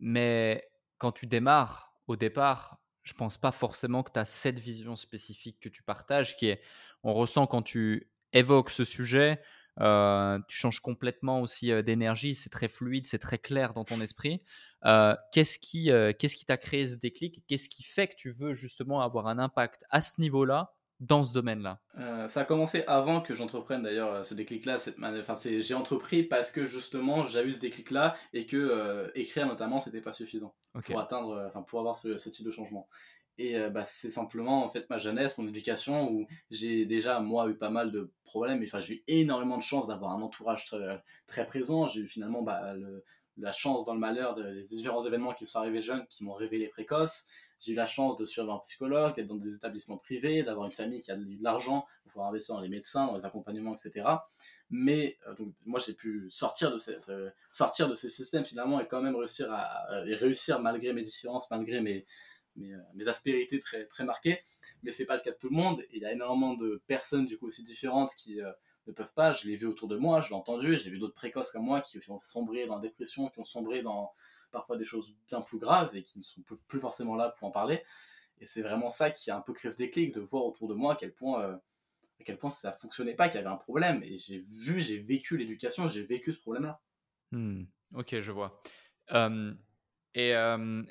mais quand tu démarres, au départ, je pense pas forcément que tu as cette vision spécifique que tu partages, qui est, on ressent quand tu évoques ce sujet, euh, tu changes complètement aussi euh, d'énergie, c'est très fluide, c'est très clair dans ton esprit. Euh, qu'est-ce qui qu'est-ce qui t'a créé ce déclic? Qu'est-ce qui fait que tu veux justement avoir un impact à ce niveau-là dans ce domaine-là euh, Ça a commencé avant que j'entreprenne d'ailleurs euh, ce déclic-là. Enfin, j'ai entrepris parce que justement j'avais eu ce déclic-là et que euh, écrire notamment c'était pas suffisant pour atteindre, enfin pour avoir ce, type de changement. Et bah, c'est simplement en fait ma jeunesse, mon éducation où j'ai déjà moi eu pas mal de problèmes. Enfin, j'ai eu énormément de chance d'avoir un entourage très, très présent. J'ai eu finalement bah, la chance dans le malheur des différents événements qui sont arrivés jeunes qui m'ont révélé précoce. J'ai eu la chance de suivre un psychologue, d'être dans des établissements privés, d'avoir une famille qui a de l'argent pour pouvoir investir dans les médecins, dans les accompagnements, etc. Mais euh, donc, moi, j'ai pu sortir de, cette, euh, sortir de ce système finalement et quand même réussir à, réussir malgré mes différences, malgré mes, euh, mes, aspérités très, très marquées. Mais c'est pas le cas de tout le monde. Il y a énormément de personnes du coup aussi différentes qui ne peuvent pas. Je l'ai vu autour de moi, je l'ai entendu. J'ai vu d'autres précoces comme moi qui ont sombré dans la dépression, qui ont sombré dans, parfois des choses bien plus graves et qui ne sont plus forcément là pour en parler. Et c'est vraiment ça qui a un peu créé ce déclic de voir autour de moi à quel point, euh, à quel point ça fonctionnait pas, qu'il y avait un problème. Et j'ai vu, j'ai vécu l'éducation, j'ai vécu ce problème-là. Hmm. ok, je vois. et,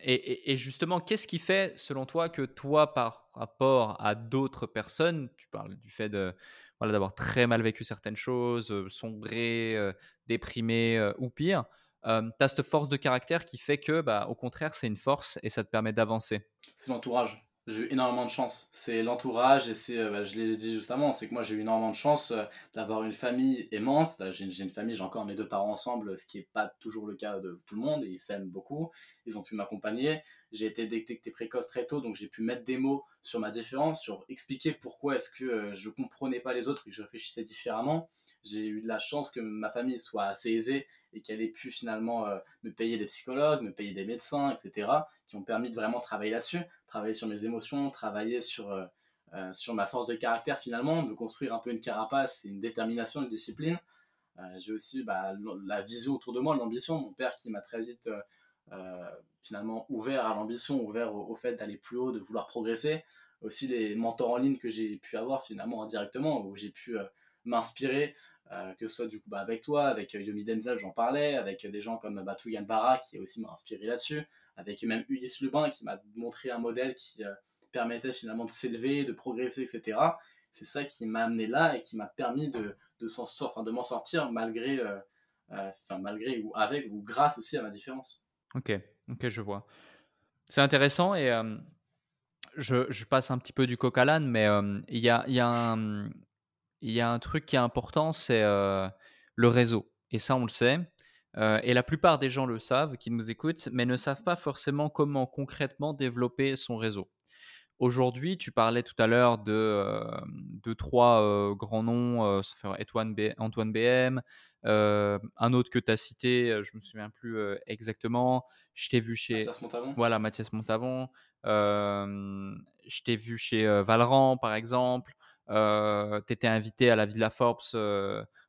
et, et, justement, qu'est-ce qui fait, selon toi, que toi, par rapport à d'autres personnes, tu parles du fait de voilà, d'avoir très mal vécu certaines choses, euh, sombré, euh, déprimé ou pire, euh, tu as cette force de caractère qui fait que, bah, au contraire, c'est une force et ça te permet d'avancer. C'est l'entourage. J'ai eu énormément de chance. C'est l'entourage et c'est, euh, bah, je l'ai dit justement, c'est que moi j'ai eu énormément de chance euh, d'avoir une famille aimante. J'ai une, famille, j'ai encore mes deux parents ensemble, ce qui n'est pas toujours le cas de tout le monde et ils s'aiment beaucoup. Ils ont pu m'accompagner. J'ai été détecté précoce très tôt, donc j'ai pu mettre des mots sur ma différence, sur expliquer pourquoi est-ce que je comprenais pas les autres et que je réfléchissais différemment. J'ai eu de la chance que ma famille soit assez aisée et qu'elle ait pu finalement euh, me payer des psychologues, me payer des médecins, etc., qui ont permis de vraiment travailler là-dessus, travailler sur mes émotions, travailler sur, euh, sur ma force de caractère finalement, me construire un peu une carapace, une détermination, une discipline. j'ai aussi bah, la vision autour de moi, l'ambition. Mon père qui m'a très vite finalement ouvert à l'ambition, ouvert au, fait d'aller plus haut, de vouloir progresser. Aussi les mentors en ligne que j'ai pu avoir finalement indirectement, où j'ai pu m'inspirer, que ce soit du coup bah, avec toi, avec Yomi Denzel, j'en parlais, avec des gens comme Batu Yanbara qui aussi m'a inspiré là-dessus, avec même Ulysse Lubin qui m'a montré un modèle qui permettait finalement de s'élever, de progresser, etc. C'est ça qui m'a amené là et qui m'a permis de, de, enfin, de m'en sortir malgré, enfin, malgré ou avec ou grâce aussi à ma différence. Ok, ok, je vois. C'est intéressant et je, passe un petit peu du coq à l'âne, mais il y, a, y, a y a un truc qui est important, c'est le réseau. Et ça, on le sait. Et la plupart des gens le savent, qui nous écoutent, mais ne savent pas forcément comment concrètement développer son réseau. Aujourd'hui, tu parlais tout à l'heure de, de trois grands noms, Antoine, Antoine BM, un autre que tu as cité, je me souviens plus exactement. Je t'ai vu chez. Mathias Montavon. Voilà, Mathias Montavon. je t'ai vu chez Valran, par exemple. tu étais invité à la Villa Forbes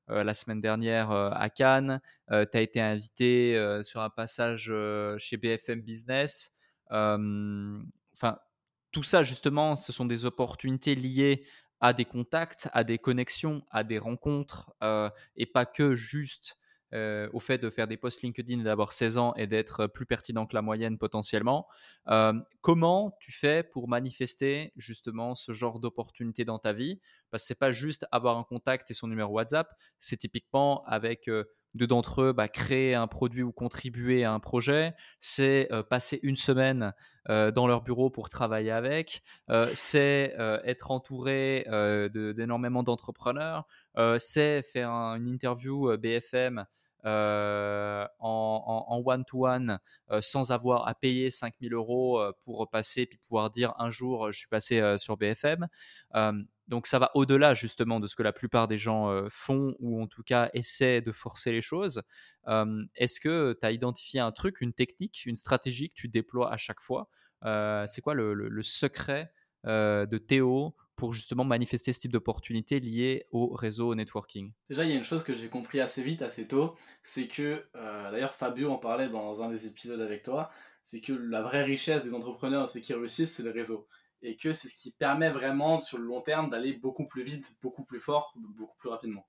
la semaine dernière à Cannes. tu as été invité sur un passage chez BFM Business. Enfin, tout ça, justement, ce sont des opportunités liées à des contacts, à des connexions, à des rencontres, euh, et pas que juste euh, au fait de faire des posts LinkedIn, d'avoir 16 ans et d'être plus pertinent que la moyenne potentiellement. Euh, comment tu fais pour manifester justement ce genre d'opportunité dans ta vie? Parce que c'est pas juste avoir un contact et son numéro WhatsApp, c'est typiquement avec deux d'entre eux bah, créer un produit ou contribuer à un projet, c'est passer une semaine dans leur bureau pour travailler avec, c'est être entouré d'énormément d'entrepreneurs, c'est faire une interview BFM en one-to-one sans avoir à payer 5000 euros pour passer puis pouvoir dire un jour je suis passé sur BFM. Donc ça va au-delà justement de ce que la plupart des gens font ou en tout cas essaient de forcer les choses. Est-ce que tu as identifié un truc, une technique, une stratégie que tu déploies à chaque fois? C'est quoi le, secret de Théo pour justement manifester ce type d'opportunité liées au réseau networking Déjà, il y a une chose que j'ai compris assez vite, assez tôt, c'est que, d'ailleurs Fabio en parlait dans un des épisodes avec toi, c'est que la vraie richesse des entrepreneurs, ceux qui réussissent, c'est le réseau et que c'est ce qui permet vraiment sur le long terme d'aller beaucoup plus vite, beaucoup plus fort, beaucoup plus rapidement.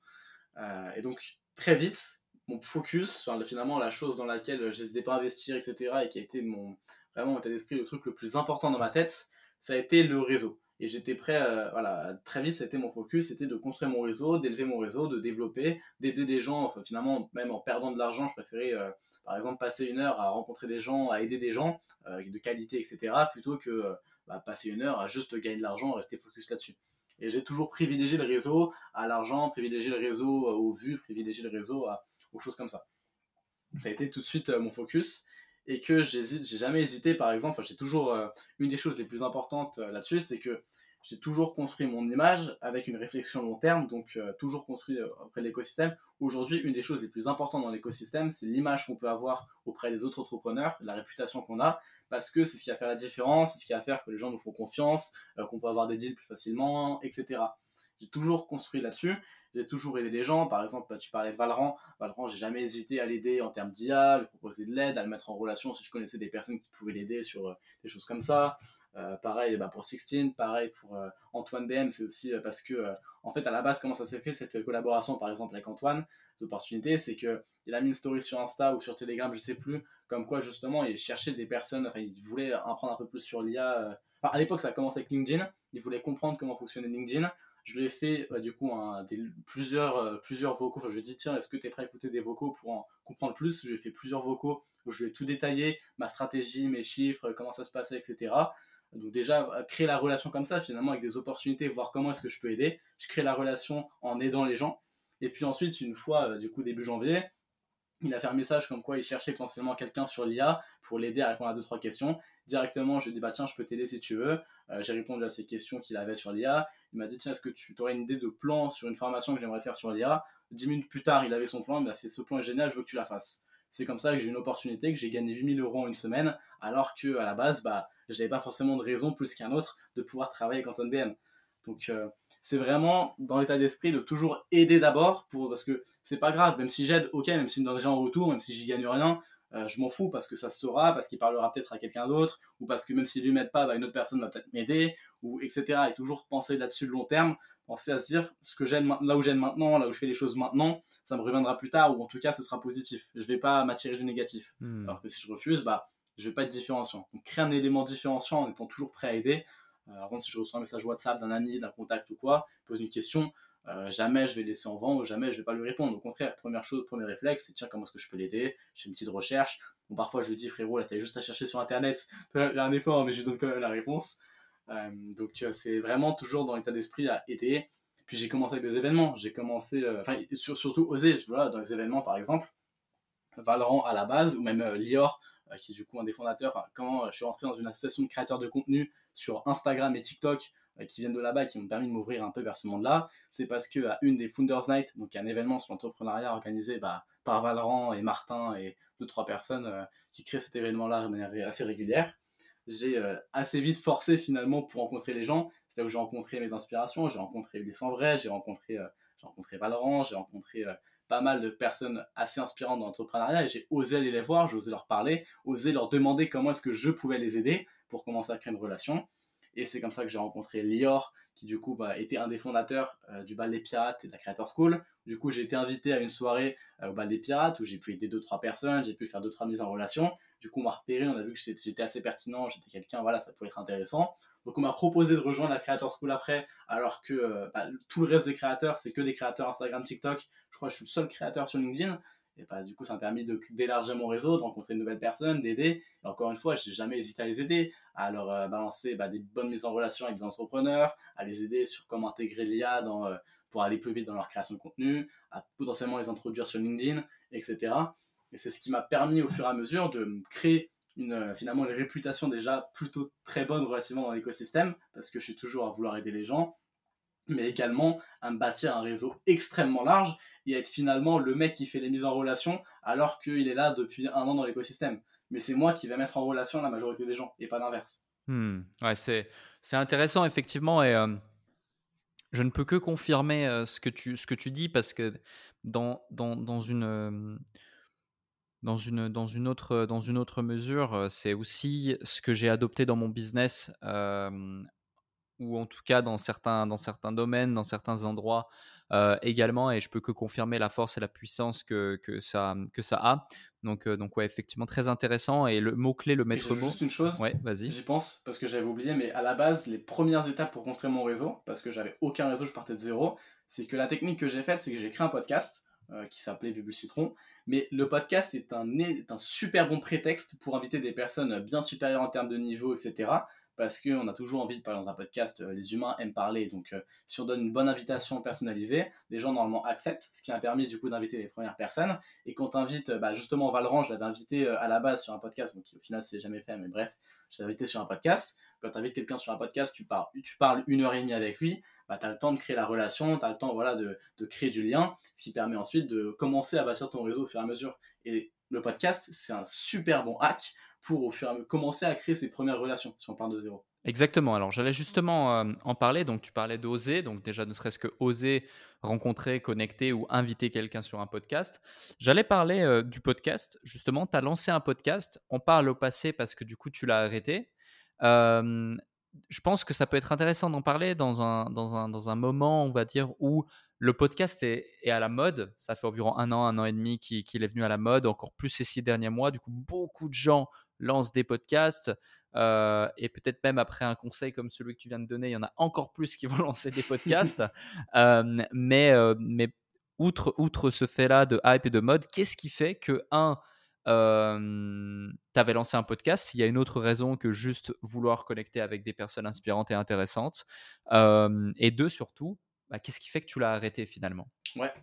Euh, et donc très vite, mon focus, finalement la chose dans laquelle je n'hésitais pas à investir, etc., et qui a été mon, vraiment mon état d'esprit, le truc le plus important dans ma tête, ça a été le réseau. Et j'étais prêt, à, voilà, très vite, c'était mon focus, c'était de construire mon réseau, d'élever mon réseau, de développer, d'aider des gens, finalement, même en perdant de l'argent, je préférais, euh, par exemple, passer une heure à rencontrer des gens, à aider des gens euh, de qualité, etc., plutôt que bah, passer une heure à juste gagner de l'argent, rester focus là-dessus. Et j'ai toujours privilégié le réseau à l'argent, privilégié le réseau euh, aux vues, privilégié le réseau aux choses comme ça. Ça a été tout de suite euh, mon focus et que j'ai jamais hésité par exemple, j'ai toujours euh, une des choses les plus importantes là-dessus, c'est que j'ai toujours construit mon image avec une réflexion long terme, donc toujours construit auprès de l'écosystème. Aujourd'hui, une des choses les plus importantes dans l'écosystème, c'est l'image qu'on peut avoir auprès des autres entrepreneurs, la réputation qu'on a, parce que c'est ce qui va faire la différence, c'est ce qui va faire que les gens nous font confiance, euh, qu'on peut avoir des deals plus facilement, etc. J'ai toujours construit là-dessus, j'ai toujours aidé les gens. Par exemple, tu parlais de Valran. Valran, j'ai jamais hésité à l'aider en termes d'IA, lui proposer de l'aide, à le mettre en relation si je connaissais des personnes qui pouvaient l'aider sur euh, des choses comme ça. Euh, pareil bah, pour Sixteen, pareil pour Antoine BM, c'est aussi parce que, en fait, à la base, comment ça s'est fait cette collaboration, par exemple, avec Antoine, les opportunités, c'est qu'il a mis une story sur Insta ou sur Telegram, je sais plus, comme quoi justement il cherchait des personnes, enfin il voulait apprendre un peu plus sur l'IA. Euh, à l'époque ça a commencé avec LinkedIn, il voulait comprendre comment fonctionnait LinkedIn. Je lui ai fait euh, du coup plusieurs, euh, plusieurs vocaux. Enfin, je lui ai dit tiens, est-ce que tu es prêt à écouter des vocaux pour en comprendre plus? Je lui ai fait plusieurs vocaux où je lui ai tout détaillé, ma stratégie, mes chiffres, comment ça se passait, etc. Donc déjà, créer la relation comme ça, finalement, avec des opportunités, voir comment est-ce que je peux aider. Je crée la relation en aidant les gens. Et puis ensuite, une fois, du coup, début janvier, il a fait un message comme quoi il cherchait potentiellement quelqu'un sur l'IA pour l'aider à répondre à deux trois questions. Directement, je lui ai dit bah tiens, je peux t'aider si tu veux. Euh, j'ai répondu à ces questions qu'il avait sur l'IA. Il m'a dit tiens, est-ce que tu aurais une idée de plan sur une formation que j'aimerais faire sur l'IA Dix minutes plus tard, il avait son plan, il m'a fait ce plan est génial, je veux que tu la fasses. C'est comme ça que j'ai une opportunité, que j'ai gagné 8000 euros en une semaine, alors que à la base, bah, j'avais pas forcément de raison plus qu'un autre de pouvoir travailler avec Anton BM. Donc c'est vraiment dans l'état d'esprit de toujours aider d'abord pour parce que c'est pas grave même si j'aide ok même s'il me donne rien en retour même si j'y gagne rien euh, je m'en fous parce que ça se saura parce qu'il parlera peut-être à quelqu'un d'autre ou parce que même s'il lui m'aide pas bah, une autre personne va peut-être m'aider ou etc et toujours penser là-dessus de long terme penser à se dire ce que j'aime là où j'aime maintenant là où je fais les choses maintenant ça me reviendra plus tard ou en tout cas ce sera positif. Je vais pas m'attirer du négatif. Hmm. alors que si je refuse bah je vais pas être différenciant. Donc créer un élément différenciant en étant toujours prêt à aider. Euh, par exemple, si je reçois un message WhatsApp d'un ami, d'un contact ou quoi, pose une question, euh, jamais je vais laisser en vent ou jamais je vais pas lui répondre. Au contraire, première chose, premier réflexe, c'est tiens, comment est-ce que je peux l'aider Je fais une petite recherche. Parfois, je lui dis frérot, là, t'as juste à chercher sur internet, faire un effort, mais je lui donne quand même la réponse. Euh, donc, c'est vraiment toujours dans l'état d'esprit à aider. Puis j'ai commencé avec des événements. J'ai commencé, enfin, surtout oser, dans les événements par exemple. Valorant à la base, ou même Lior, qui est du coup un des fondateurs. quand je suis rentré dans une association de créateurs de contenu sur Instagram et TikTok, euh, qui viennent de là-bas, qui m'ont permis de m'ouvrir un peu vers ce monde-là, c'est parce que à une des Founders Night, donc un événement sur l'entrepreneuriat organisé bah, par Valran et Martin et deux trois personnes euh, qui créent cet événement-là de manière assez régulière, j'ai euh, assez vite forcé finalement pour rencontrer les gens. C'est là où j'ai rencontré mes inspirations, j'ai rencontré Ulysse en vrai, j'ai rencontré, j'ai rencontré Valran, j'ai rencontré pas mal de personnes assez inspirantes dans l'entrepreneuriat et j'ai osé aller les voir, j'ai osé leur parler, osé leur demander comment est-ce que je pouvais les aider pour commencer à créer une relation. Et c'est comme ça que j'ai rencontré Lior, qui du coup bah, était un des fondateurs euh, du Bal des Pirates et de la Creator School. Du coup, j'ai été invité à une soirée euh, au Bal des Pirates où j'ai pu aider deux trois personnes, j'ai pu faire deux trois mises en relation. Du coup, on m'a repéré, on a vu que j'étais assez pertinent, j'étais quelqu'un, voilà, ça pouvait être intéressant. Donc, on m'a proposé de rejoindre la Creator School après, alors que euh, bah, tout le reste des créateurs, c'est que des créateurs Instagram, TikTok. Je crois que je suis le seul créateur sur LinkedIn. Bah, du coup, ça m'a permis d'élargir mon réseau, de rencontrer de nouvelles personnes, d'aider. Encore une fois, je n'ai jamais hésité à les aider, à leur euh, balancer bah, des bonnes mises en relation avec des entrepreneurs, à les aider sur comment intégrer l'IA euh, pour aller plus vite dans leur création de contenu, à potentiellement les introduire sur LinkedIn, etc. Et c'est ce qui m'a permis au fur et à mesure de créer une, euh, finalement une réputation déjà plutôt très bonne relativement dans l'écosystème, parce que je suis toujours à vouloir aider les gens, mais également à me bâtir un réseau extrêmement large et être finalement le mec qui fait les mises en relation alors qu'il est là depuis un an dans l'écosystème. Mais c'est moi qui vais mettre en relation la majorité des gens et pas l'inverse. Hmm. Ouais, c'est, c'est intéressant effectivement et euh, je ne peux que confirmer euh, ce, que tu, ce que tu dis parce que dans, dans, dans une... Euh, dans une, dans, une autre, dans une autre mesure, c'est aussi ce que j'ai adopté dans mon business ou en tout cas dans certains, dans certains domaines, dans certains endroits euh, également. Et je peux que confirmer la force et la puissance que, que, ça, que ça a. Donc, euh, donc ouais, effectivement, très intéressant. Et le mot-clé, le maître mot. Juste une chose, ouais, vas-y. j'y pense parce que j'avais oublié, mais à la base, les premières étapes pour construire mon réseau, parce que j'avais aucun réseau, je partais de zéro, c'est que la technique que j'ai faite, c'est que j'ai créé un podcast. Euh, qui s'appelait Bubble Citron. Mais le podcast est un, est un super bon prétexte pour inviter des personnes bien supérieures en termes de niveau, etc parce qu'on a toujours envie de parler dans un podcast, euh, les humains aiment parler, donc euh, si on donne une bonne invitation personnalisée, les gens normalement acceptent, ce qui a permis du coup d'inviter les premières personnes, et quand t'invites, bah, justement Valran, je l'avais invité euh, à la base sur un podcast, donc au final c'est jamais fait, mais bref, je l'ai invité sur un podcast, quand tu invites quelqu'un sur un podcast, tu parles, tu parles une heure et demie avec lui, bah, tu as le temps de créer la relation, tu as le temps voilà, de, de, créer du lien, ce qui permet ensuite de commencer à bâtir ton réseau au fur et à mesure. Et le podcast, c'est un super bon hack pour au fur et à commencer à créer ses premières relations, si on parle de zéro. Exactement. Alors, j'allais justement euh, en parler. Donc, tu parlais d'oser. Donc, déjà, ne serait-ce que oser rencontrer, connecter ou inviter quelqu'un sur un podcast. J'allais parler euh, du podcast. Justement, tu as lancé un podcast. On parle au passé parce que du coup, tu l'as arrêté. Euh, je pense que ça peut être intéressant d'en parler dans un, dans, un, dans un moment, on va dire, où le podcast est, est, à la mode. Ça fait environ un an, un an et demi qu'il est venu à la mode, encore plus ces six derniers mois. Du coup, beaucoup de gens lancent des podcasts. Euh, et peut-être même après un conseil comme celui que tu viens de donner, il y en a encore plus qui vont lancer des podcasts. Euh, mais, euh, mais outre, outre ce fait-là de hype et de mode, qu'est-ce qui fait que, un, tu avais lancé un podcast, il y a une autre raison que juste vouloir connecter avec des personnes inspirantes et intéressantes. et deux, surtout, bah, qu'est-ce qui fait que tu l'as arrêté finalement? Ouais,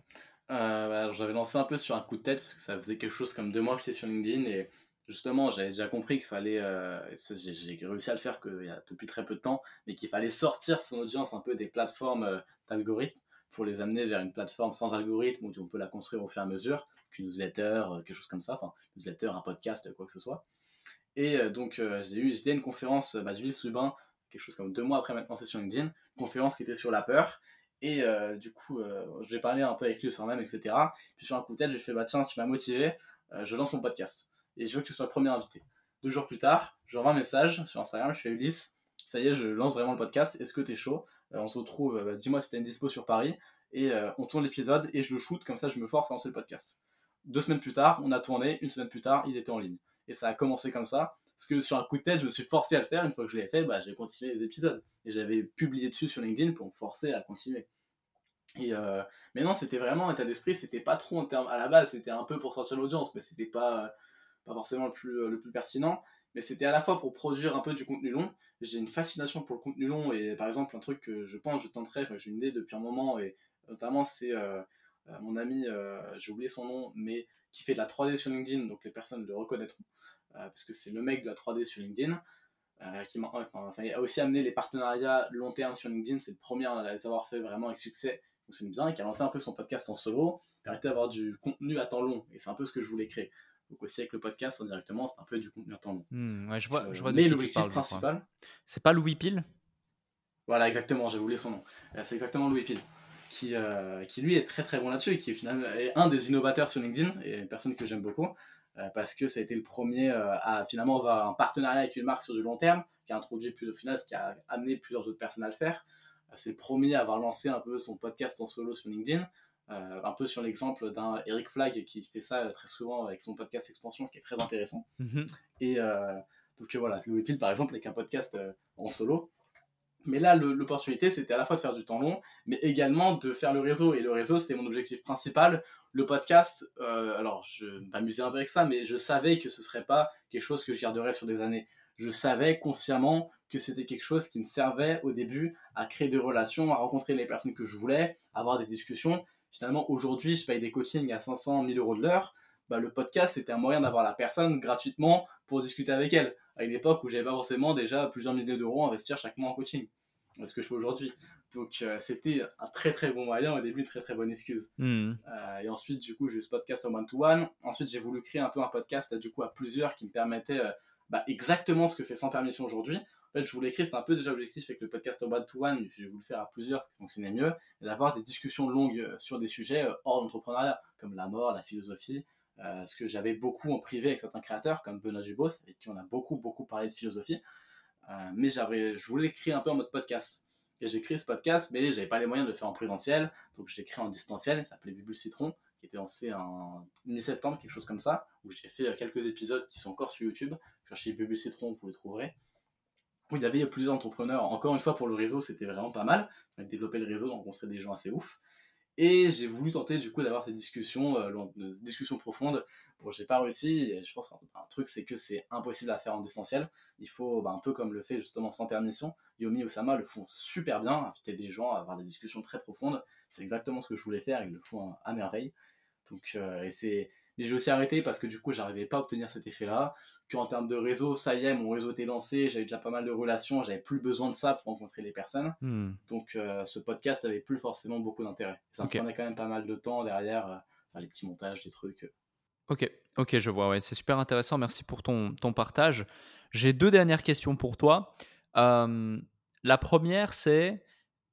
bah, j'avais lancé un peu sur un coup de tête parce que ça faisait quelque chose comme deux mois que j'étais sur LinkedIn et justement, j'avais déjà compris qu'il fallait, euh, j'ai réussi à le faire que, depuis très peu de temps, mais qu'il fallait sortir son audience un peu des plateformes euh, d'algorithmes pour les amener vers une plateforme sans algorithme où on peut la construire au fur et à mesure, qu'une newsletter, euh, quelque chose comme ça, enfin, newsletter, un podcast, quoi que ce soit. Et donc, j'ai eu, une conférence bah, d'Ulysse Lubin quelque chose comme deux mois après maintenant, c'est sur LinkedIn, conférence qui était sur la peur. Et du coup, j'ai parlé un peu avec lui sur même, etc. Puis sur un coup de tête, j'ai fait bah tiens, tu m'as motivé, je lance mon podcast. Et je veux que tu sois le premier invité. Deux jours plus tard, je revois un message sur Instagram, je fais Ulysse, ça y est, je lance vraiment le podcast, est-ce que t'es chaud? On se retrouve, bah, dis-moi si t'as une dispo sur Paris, et on tourne l'épisode, et je le shoot, comme ça je me force à lancer le podcast. Deux semaines plus tard, on a tourné, une semaine plus tard, il était en ligne. Et ça a commencé comme ça. Parce que sur un coup de tête, je me suis forcé à le faire. Une fois que je l'ai fait, bah, j'ai continué les épisodes. Et j'avais publié dessus sur LinkedIn pour me forcer à continuer. Et euh, mais non, c'était vraiment un état d'esprit. C'était pas trop en termes. À la base, c'était un peu pour sortir l'audience, mais c'était pas, pas forcément le plus, le plus pertinent. Mais c'était à la fois pour produire un peu du contenu long. J'ai une fascination pour le contenu long. Et par exemple, un truc que je pense, je tenterai, j'ai une idée depuis un moment. Et notamment, c'est euh, euh, mon ami, j'ai oublié son nom, mais qui fait de la 3D sur LinkedIn. Donc les personnes le reconnaîtront. Euh, parce que c'est le mec de la 3D sur LinkedIn. Euh, qui a aussi amené les partenariats long terme sur LinkedIn. C'est le premier à les avoir fait vraiment avec succès. Donc c'est bien. Qui a lancé un peu son podcast en solo. Arrêté d'avoir du contenu à temps long. Et c'est un peu ce que je voulais créer. Donc aussi avec le podcast indirectement, c'est un peu du contenu à temps long. Hmm, ouais, je vois, je vois mais l'objectif principal. C'est pas Louis Pile? Voilà, exactement. J'ai oublié son nom. Euh, c'est exactement Louis Pile. Qui, qui lui est très très bon là-dessus et qui est finalement est un des innovateurs sur LinkedIn et une personne que j'aime beaucoup. Euh, parce que ça a été le premier euh, à finalement avoir un partenariat avec une marque sur du long terme, qui a introduit plus de final, ce qui a amené plusieurs autres personnes à le faire. Euh, c'est le premier à avoir lancé un peu son podcast en solo sur LinkedIn. Un peu sur l'exemple d'un Eric Flag qui fait ça très souvent avec son podcast Expansion qui est très intéressant. Mhm. Et donc voilà, Louis Pile par exemple avec un podcast en solo. Mais là, l'opportunité, c'était à la fois de faire du temps long, mais également de faire le réseau. Et le réseau, c'était mon objectif principal. Le podcast, euh, alors je m'amusais un peu avec ça, mais je savais que ce serait pas quelque chose que je garderais sur des années. Je savais consciemment que c'était quelque chose qui me servait au début à créer des relations, à rencontrer les personnes que je voulais, à avoir des discussions. Finalement, aujourd'hui, je paye des coachings à 500, 1000 euros de l'heure. Bah, le podcast, c'était un moyen d'avoir la personne gratuitement pour discuter avec elle à une époque où j'avais pas forcément déjà plusieurs milliers d'euros à investir chaque mois en coaching. Ce que je fais aujourd'hui. Donc euh, c'était un très très bon moyen, au début une très très bonne excuse. Hmm. Euh, et ensuite du coup j'ai eu ce podcast en one-to-one. Ensuite j'ai voulu créer un peu un podcast du coup à plusieurs qui me permettait euh, bah, exactement ce que fait sans permission aujourd'hui. Fait je voulais créer, c'était un peu déjà objectif avec le podcast en one-to-one, j'ai voulu le faire à plusieurs, ce qui fonctionnait mieux, d'avoir des discussions longues sur des sujets hors d'entrepreneuriat, comme la mort, la philosophie, euh, ce que j'avais beaucoup en privé avec certains créateurs, comme Benoît Dubos, avec qui on a beaucoup, beaucoup parlé de philosophie. Euh, mais j'avais, je voulais créer un peu en mode podcast. Et j'ai créé ce podcast, mais j'avais pas les moyens de le faire en présentiel, donc je l'ai créé en distanciel. Il s'appelait Bubble Citron, qui était lancé en mi-septembre, quelque chose comme ça, où j'ai fait euh, quelques épisodes qui sont encore sur YouTube. Cherchez Bubble Citron, vous les trouverez. Où il y avait plusieurs entrepreneurs. Encore une fois, pour le réseau, c'était vraiment pas mal. On a développé le réseau, rencontré des gens assez ouf. Et j'ai voulu tenter du coup d'avoir ces discussions, euh, discussions profondes. Bon, j'ai pas réussi. Et je pense qu'un truc, c'est que c'est impossible à faire en distanciel. Il faut, bah, un peu comme le fait justement sans permission, Yomi Osama le font super bien, inviter des gens à avoir des discussions très profondes. C'est exactement ce que je voulais faire. Ils le font à merveille. Donc, euh, et c'est mais j'ai aussi arrêté parce que du coup, j'arrivais pas à obtenir cet effet-là. Qu'en termes de réseau, ça y est, mon réseau était lancé, j'avais déjà pas mal de relations, j'avais plus besoin de ça pour rencontrer les personnes. Hmm. Donc, euh, ce podcast avait plus forcément beaucoup d'intérêt. Ça me prenait quand même pas mal de temps derrière, euh, les petits montages, des trucs. Ok, ok, je vois. Ouais, c'est super intéressant. Merci pour ton, ton partage. J'ai deux dernières questions pour toi. Euh, la première, c'est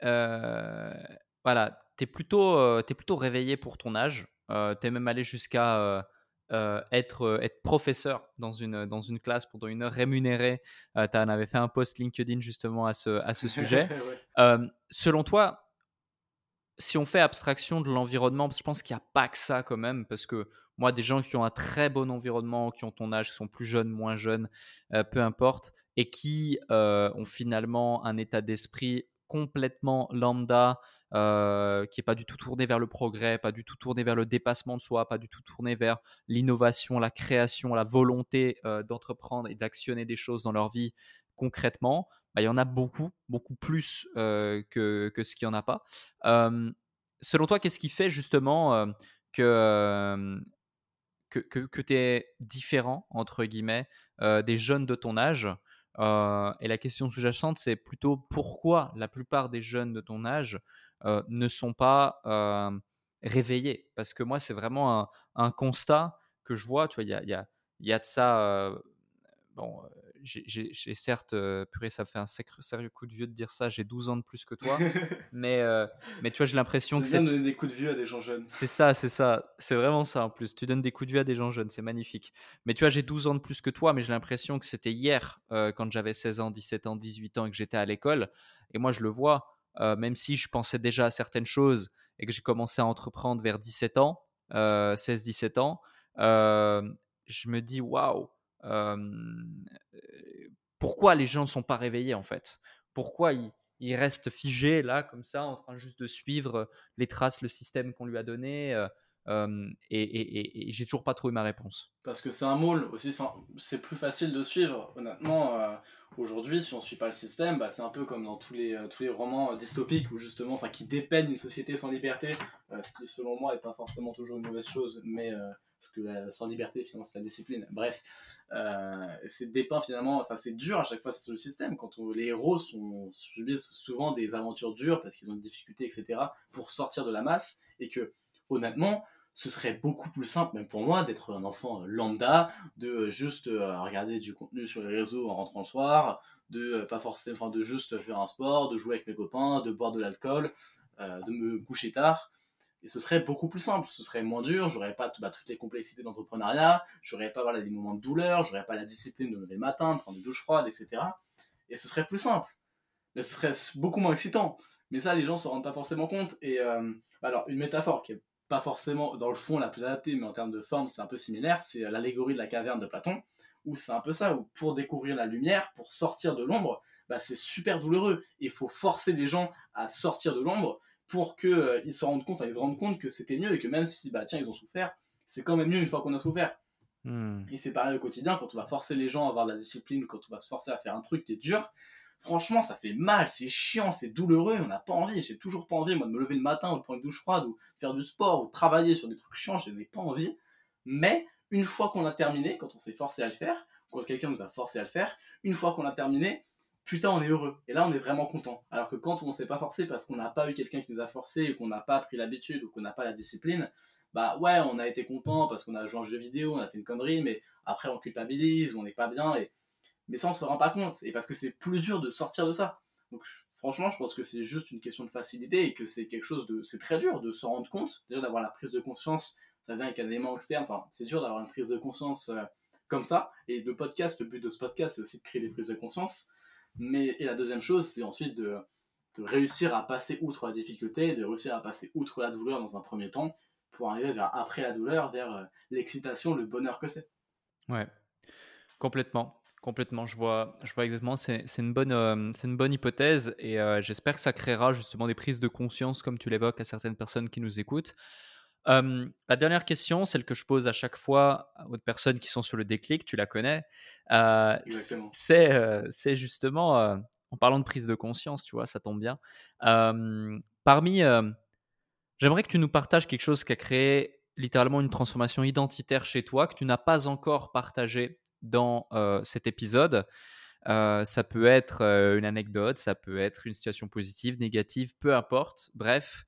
voilà, tu es, plutôt, es plutôt réveillé pour ton âge? Euh, tu es même allé jusqu'à euh, euh, être, être professeur dans une, dans une classe pendant une heure rémunérée. tu en avais fait un post LinkedIn justement à ce, à ce sujet. selon toi, si on fait abstraction de l'environnement, je pense qu'il n'y a pas que ça quand même, parce que moi, des gens qui ont un très bon environnement, qui ont ton âge, qui sont plus jeunes, moins jeunes, peu importe, et qui ont finalement un état d'esprit complètement lambda, euh, qui est pas du tout tourné vers le progrès, pas du tout tourné vers le dépassement de soi, pas du tout tourné vers l'innovation, la création, la volonté euh, d'entreprendre et d'actionner des choses dans leur vie concrètement, bah, il y en a beaucoup, beaucoup plus euh, que, que, ce qu'il n'y en a pas. selon toi, qu'est-ce qui fait justement que, que, que tu es différent, entre guillemets, des jeunes de ton âge et la question sous-jacente, c'est plutôt pourquoi la plupart des jeunes de ton âge euh, ne sont pas euh, réveillés? Parce que moi, c'est vraiment un, constat que je vois. Tu vois, il y a, y, a, de ça. Euh, bon, j'ai certes, purée, ça fait un sérieux coup de vieux de dire ça, j'ai 12 ans de plus que toi, mais, mais tu vois, j'ai l'impression que c'est. donner des coups de vieux à des gens jeunes. C'est ça, c'est ça, c'est vraiment ça en plus. Tu donnes des coups de vieux à des gens jeunes, c'est magnifique. Mais tu vois, j'ai 12 ans de plus que toi, mais j'ai l'impression que c'était hier, quand j'avais 16 ans, 17 ans, 18 ans et que j'étais à l'école. Et moi, je le vois, même si je pensais déjà à certaines choses et que j'ai commencé à entreprendre vers 17 ans, 16-17 ans, je me dis waouh, pourquoi les gens ne sont pas réveillés en fait? Pourquoi ils, restent figés là comme ça en train juste de suivre les traces, le système qu'on lui a donné et, j'ai toujours pas trouvé ma réponse. Parce que c'est un moule aussi, c'est plus facile de suivre. Honnêtement, aujourd'hui, si on suit pas le système, bah, c'est un peu comme dans tous les, les romans dystopiques justement, qui dépeignent une société sans liberté, ce qui selon moi n'est pas forcément toujours une mauvaise chose, mais parce que sans liberté, finalement, c'est la discipline. Bref, euh, c'est dépeint finalement, enfin, c'est dur à chaque fois sur le système. Quand les héros sont, subissent souvent des aventures dures parce qu'ils ont des difficultés, etc., pour sortir de la masse, et que, honnêtement, ce serait beaucoup plus simple, même pour moi, d'être un enfant lambda, de juste euh, regarder du contenu sur les réseaux en rentrant le soir, de euh, pas forcément, de juste faire un sport, de jouer avec mes copains, de boire de l'alcool, euh, de me coucher tard. Et ce serait beaucoup plus simple, ce serait moins dur, j'aurais pas bah, toutes les complexités d'entrepreneuriat, j'aurais pas voilà, des moments de douleur, j'aurais pas la discipline de me lever le matin, de prendre des douches froides, etc. Et ce serait plus simple. Mais ce serait beaucoup moins excitant. Mais ça, les gens se rendent pas forcément compte. Et euh, alors, une métaphore qui est pas forcément dans le fond la plus adaptée, mais en termes de forme, c'est un peu similaire, c'est l'allégorie de la caverne de Platon, où c'est un peu ça, où pour découvrir la lumière, pour sortir de l'ombre, bah, c'est super douloureux. Il faut forcer les gens à sortir de l'ombre pour qu'ils euh, se rendent compte, ils se rendent compte que c'était mieux et que même si bah tiens ils ont souffert, c'est quand même mieux une fois qu'on a souffert. Hmm. Et c'est pareil au quotidien quand on va forcer les gens à avoir de la discipline, quand on va se forcer à faire un truc qui est dur. Franchement, ça fait mal, c'est chiant, c'est douloureux, on n'a pas envie. J'ai toujours pas envie, moi, de me lever le matin ou de prendre une douche froide ou de faire du sport ou de travailler sur des trucs chiants, je n'ai pas envie. Mais une fois qu'on a terminé, quand on s'est forcé à le faire, quand quelqu'un nous a forcé à le faire, une fois qu'on a terminé, putain, on est heureux. Et là, on est vraiment content. Alors que quand on s'est pas forcé parce qu'on n'a pas eu quelqu'un qui nous a forcé ou qu'on n'a pas pris l'habitude ou qu'on n'a pas la discipline, bah ouais, on a été content parce qu'on a joué un jeu vidéo, on a fait une connerie, mais après on culpabilise, on n'est pas bien. Mais ça, on se rend pas compte. Et parce que c'est plus dur de sortir de ça. Donc franchement, je pense que c'est juste une question de facilité et que c'est quelque chose de. C'est très dur de se rendre compte, déjà d'avoir la prise de conscience. Ça vient avec un élément externe. Enfin, c'est dur d'avoir une prise de conscience euh, comme ça. Et le podcast, le but de ce podcast, c'est aussi de créer des prises de conscience. Mais, et la deuxième chose, c'est ensuite de, réussir à passer outre la difficulté, de réussir à passer outre la douleur dans un premier temps, pour arriver vers après la douleur, vers euh, l'excitation, le bonheur que c'est. Ouais, complètement. Complètement, je vois, je vois exactement. C'est une, bonne, euh, une bonne hypothèse et euh, j'espère que ça créera justement des prises de conscience, comme tu l'évoques, à certaines personnes qui nous écoutent. La dernière question, celle que je pose à chaque fois aux personnes qui sont sur le déclic, tu la connais, c'est justement, en parlant de prise de conscience, tu vois, ça tombe bien. parmi, j'aimerais que tu nous partages quelque chose qui a créé littéralement une transformation identitaire chez toi, que tu n'as pas encore partagé dans cet épisode. ça peut être une anecdote, ça peut être une situation positive, négative, peu importe. Bref,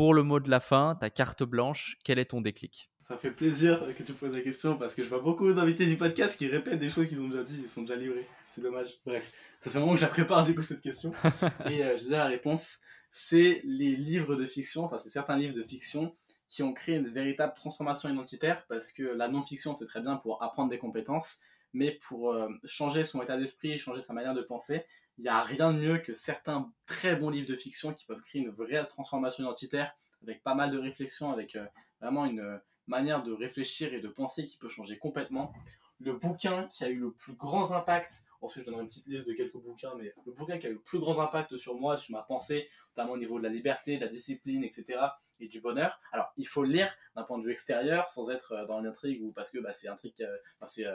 pour le mot de la fin, ta carte blanche, quel est ton déclic? Ça fait plaisir que tu poses la question parce que je vois beaucoup d'invités du podcast qui répètent des choses qu'ils ont déjà dit, ils sont déjà livrés. C'est dommage. Bref, ça fait un moment que je la prépare du coup cette question. Et j'ai déjà la réponse. C'est les livres de fiction, enfin c'est certains livres de fiction qui ont créé une véritable transformation identitaire parce que la non-fiction c'est très bien pour apprendre des compétences, mais pour euh, changer son état d'esprit, changer sa manière de penser, il n'y a rien de mieux que certains très bons livres de fiction qui peuvent créer une vraie transformation identitaire avec pas mal de réflexions, avec euh, vraiment une euh, manière de réfléchir et de penser qui peut changer complètement. Le bouquin qui a eu le plus grand impact, ensuite je donnerai une petite liste de quelques bouquins, mais le bouquin qui a eu le plus grand impact sur moi, sur ma pensée, notamment au niveau de la liberté, de la discipline, etc., et du bonheur. Alors, il faut le lire d'un point de vue extérieur, sans être euh, dans l'intrigue ou parce que bah, c'est euh, c'est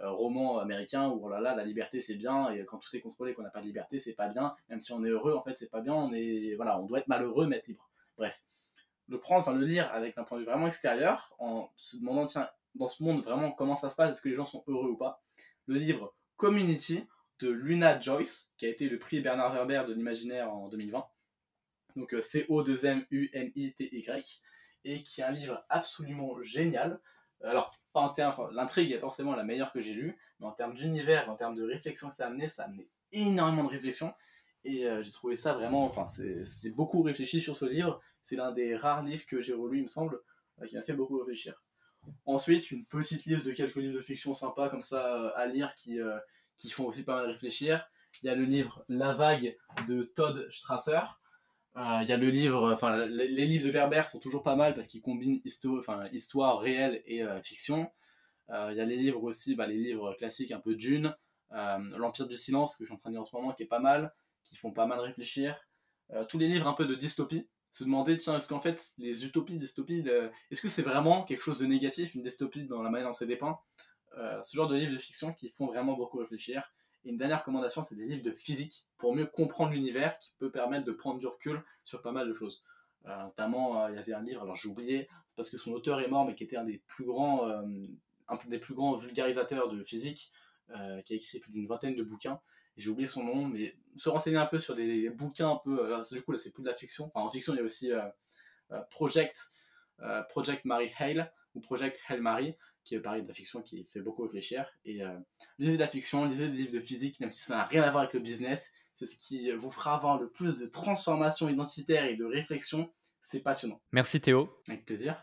roman américain où oh là la liberté c'est bien et quand tout est contrôlé, qu'on n'a pas de liberté, c'est pas bien. Même si on est heureux, en fait, c'est pas bien. On est, voilà, on doit être malheureux mais être libre. Bref, le prendre, enfin le lire avec un point de vue vraiment extérieur, en se demandant tiens, dans ce monde vraiment comment ça se passe, est-ce que les gens sont heureux ou pas? Le livre Community de Luna Joyce, qui a été le prix Bernard Werber de l'imaginaire en 2020 donc euh, C-O-2-M-U-N-I-T-Y, et qui est un livre absolument génial Alors, pas en termes, l'intrigue est forcément la meilleure que j'ai lue, mais en termes d'univers, en termes de réflexion que ça a amené, ça a amené énormément de réflexion. Et euh, j'ai trouvé ça vraiment, enfin, c'est beaucoup réfléchi sur ce livre. C'est l'un des rares livres que j'ai relu, il me semble, euh, qui m'a fait beaucoup réfléchir. Ensuite, une petite liste de quelques livres de fiction sympas comme ça euh, à lire qui, qui font aussi pas mal réfléchir. Il y a le livre La vague de Todd Strasser. Il y a le livre, enfin, les, livres de Werber sont toujours pas mal parce qu'ils combinent histoire, enfin, histoire réelle et fiction. Il y a les livres aussi, bah, les livres classiques un peu Dune, L'Empire du Silence que je suis en train de lire en ce moment qui est pas mal qui font pas mal réfléchir. Euh, tous les livres un peu de dystopie, se demander, tiens, est-ce qu'en fait, les utopies, dystopies, est-ce que c'est vraiment quelque chose de négatif, une dystopie dans la manière dont c'est dépeint? Euh, Ce genre de livres de fiction qui font vraiment beaucoup réfléchir. Et une dernière recommandation, c'est des livres de physique pour mieux comprendre l'univers, qui peut permettre de prendre du recul sur pas mal de choses. Euh, notamment, il y avait un livre, alors j'ai oublié, parce que son auteur est mort, mais qui était un des plus grands, un des plus grands vulgarisateurs de physique, qui a écrit plus d'une vingtaine de bouquins j'ai oublié son nom, mais se renseigner un peu sur des, bouquins un peu. Alors, du coup, là, c'est plus de la fiction. en fiction, il y a aussi euh, euh, Project, euh, Project Mary Hale ou Project Hale Mary, qui est pareil de la fiction qui fait beaucoup réfléchir. Et lisez de la fiction, lisez des livres de physique, même si ça n'a rien à voir avec le business. C'est ce qui vous fera avoir le plus de transformation identitaire et de réflexion. C'est passionnant. Merci Théo. Avec plaisir.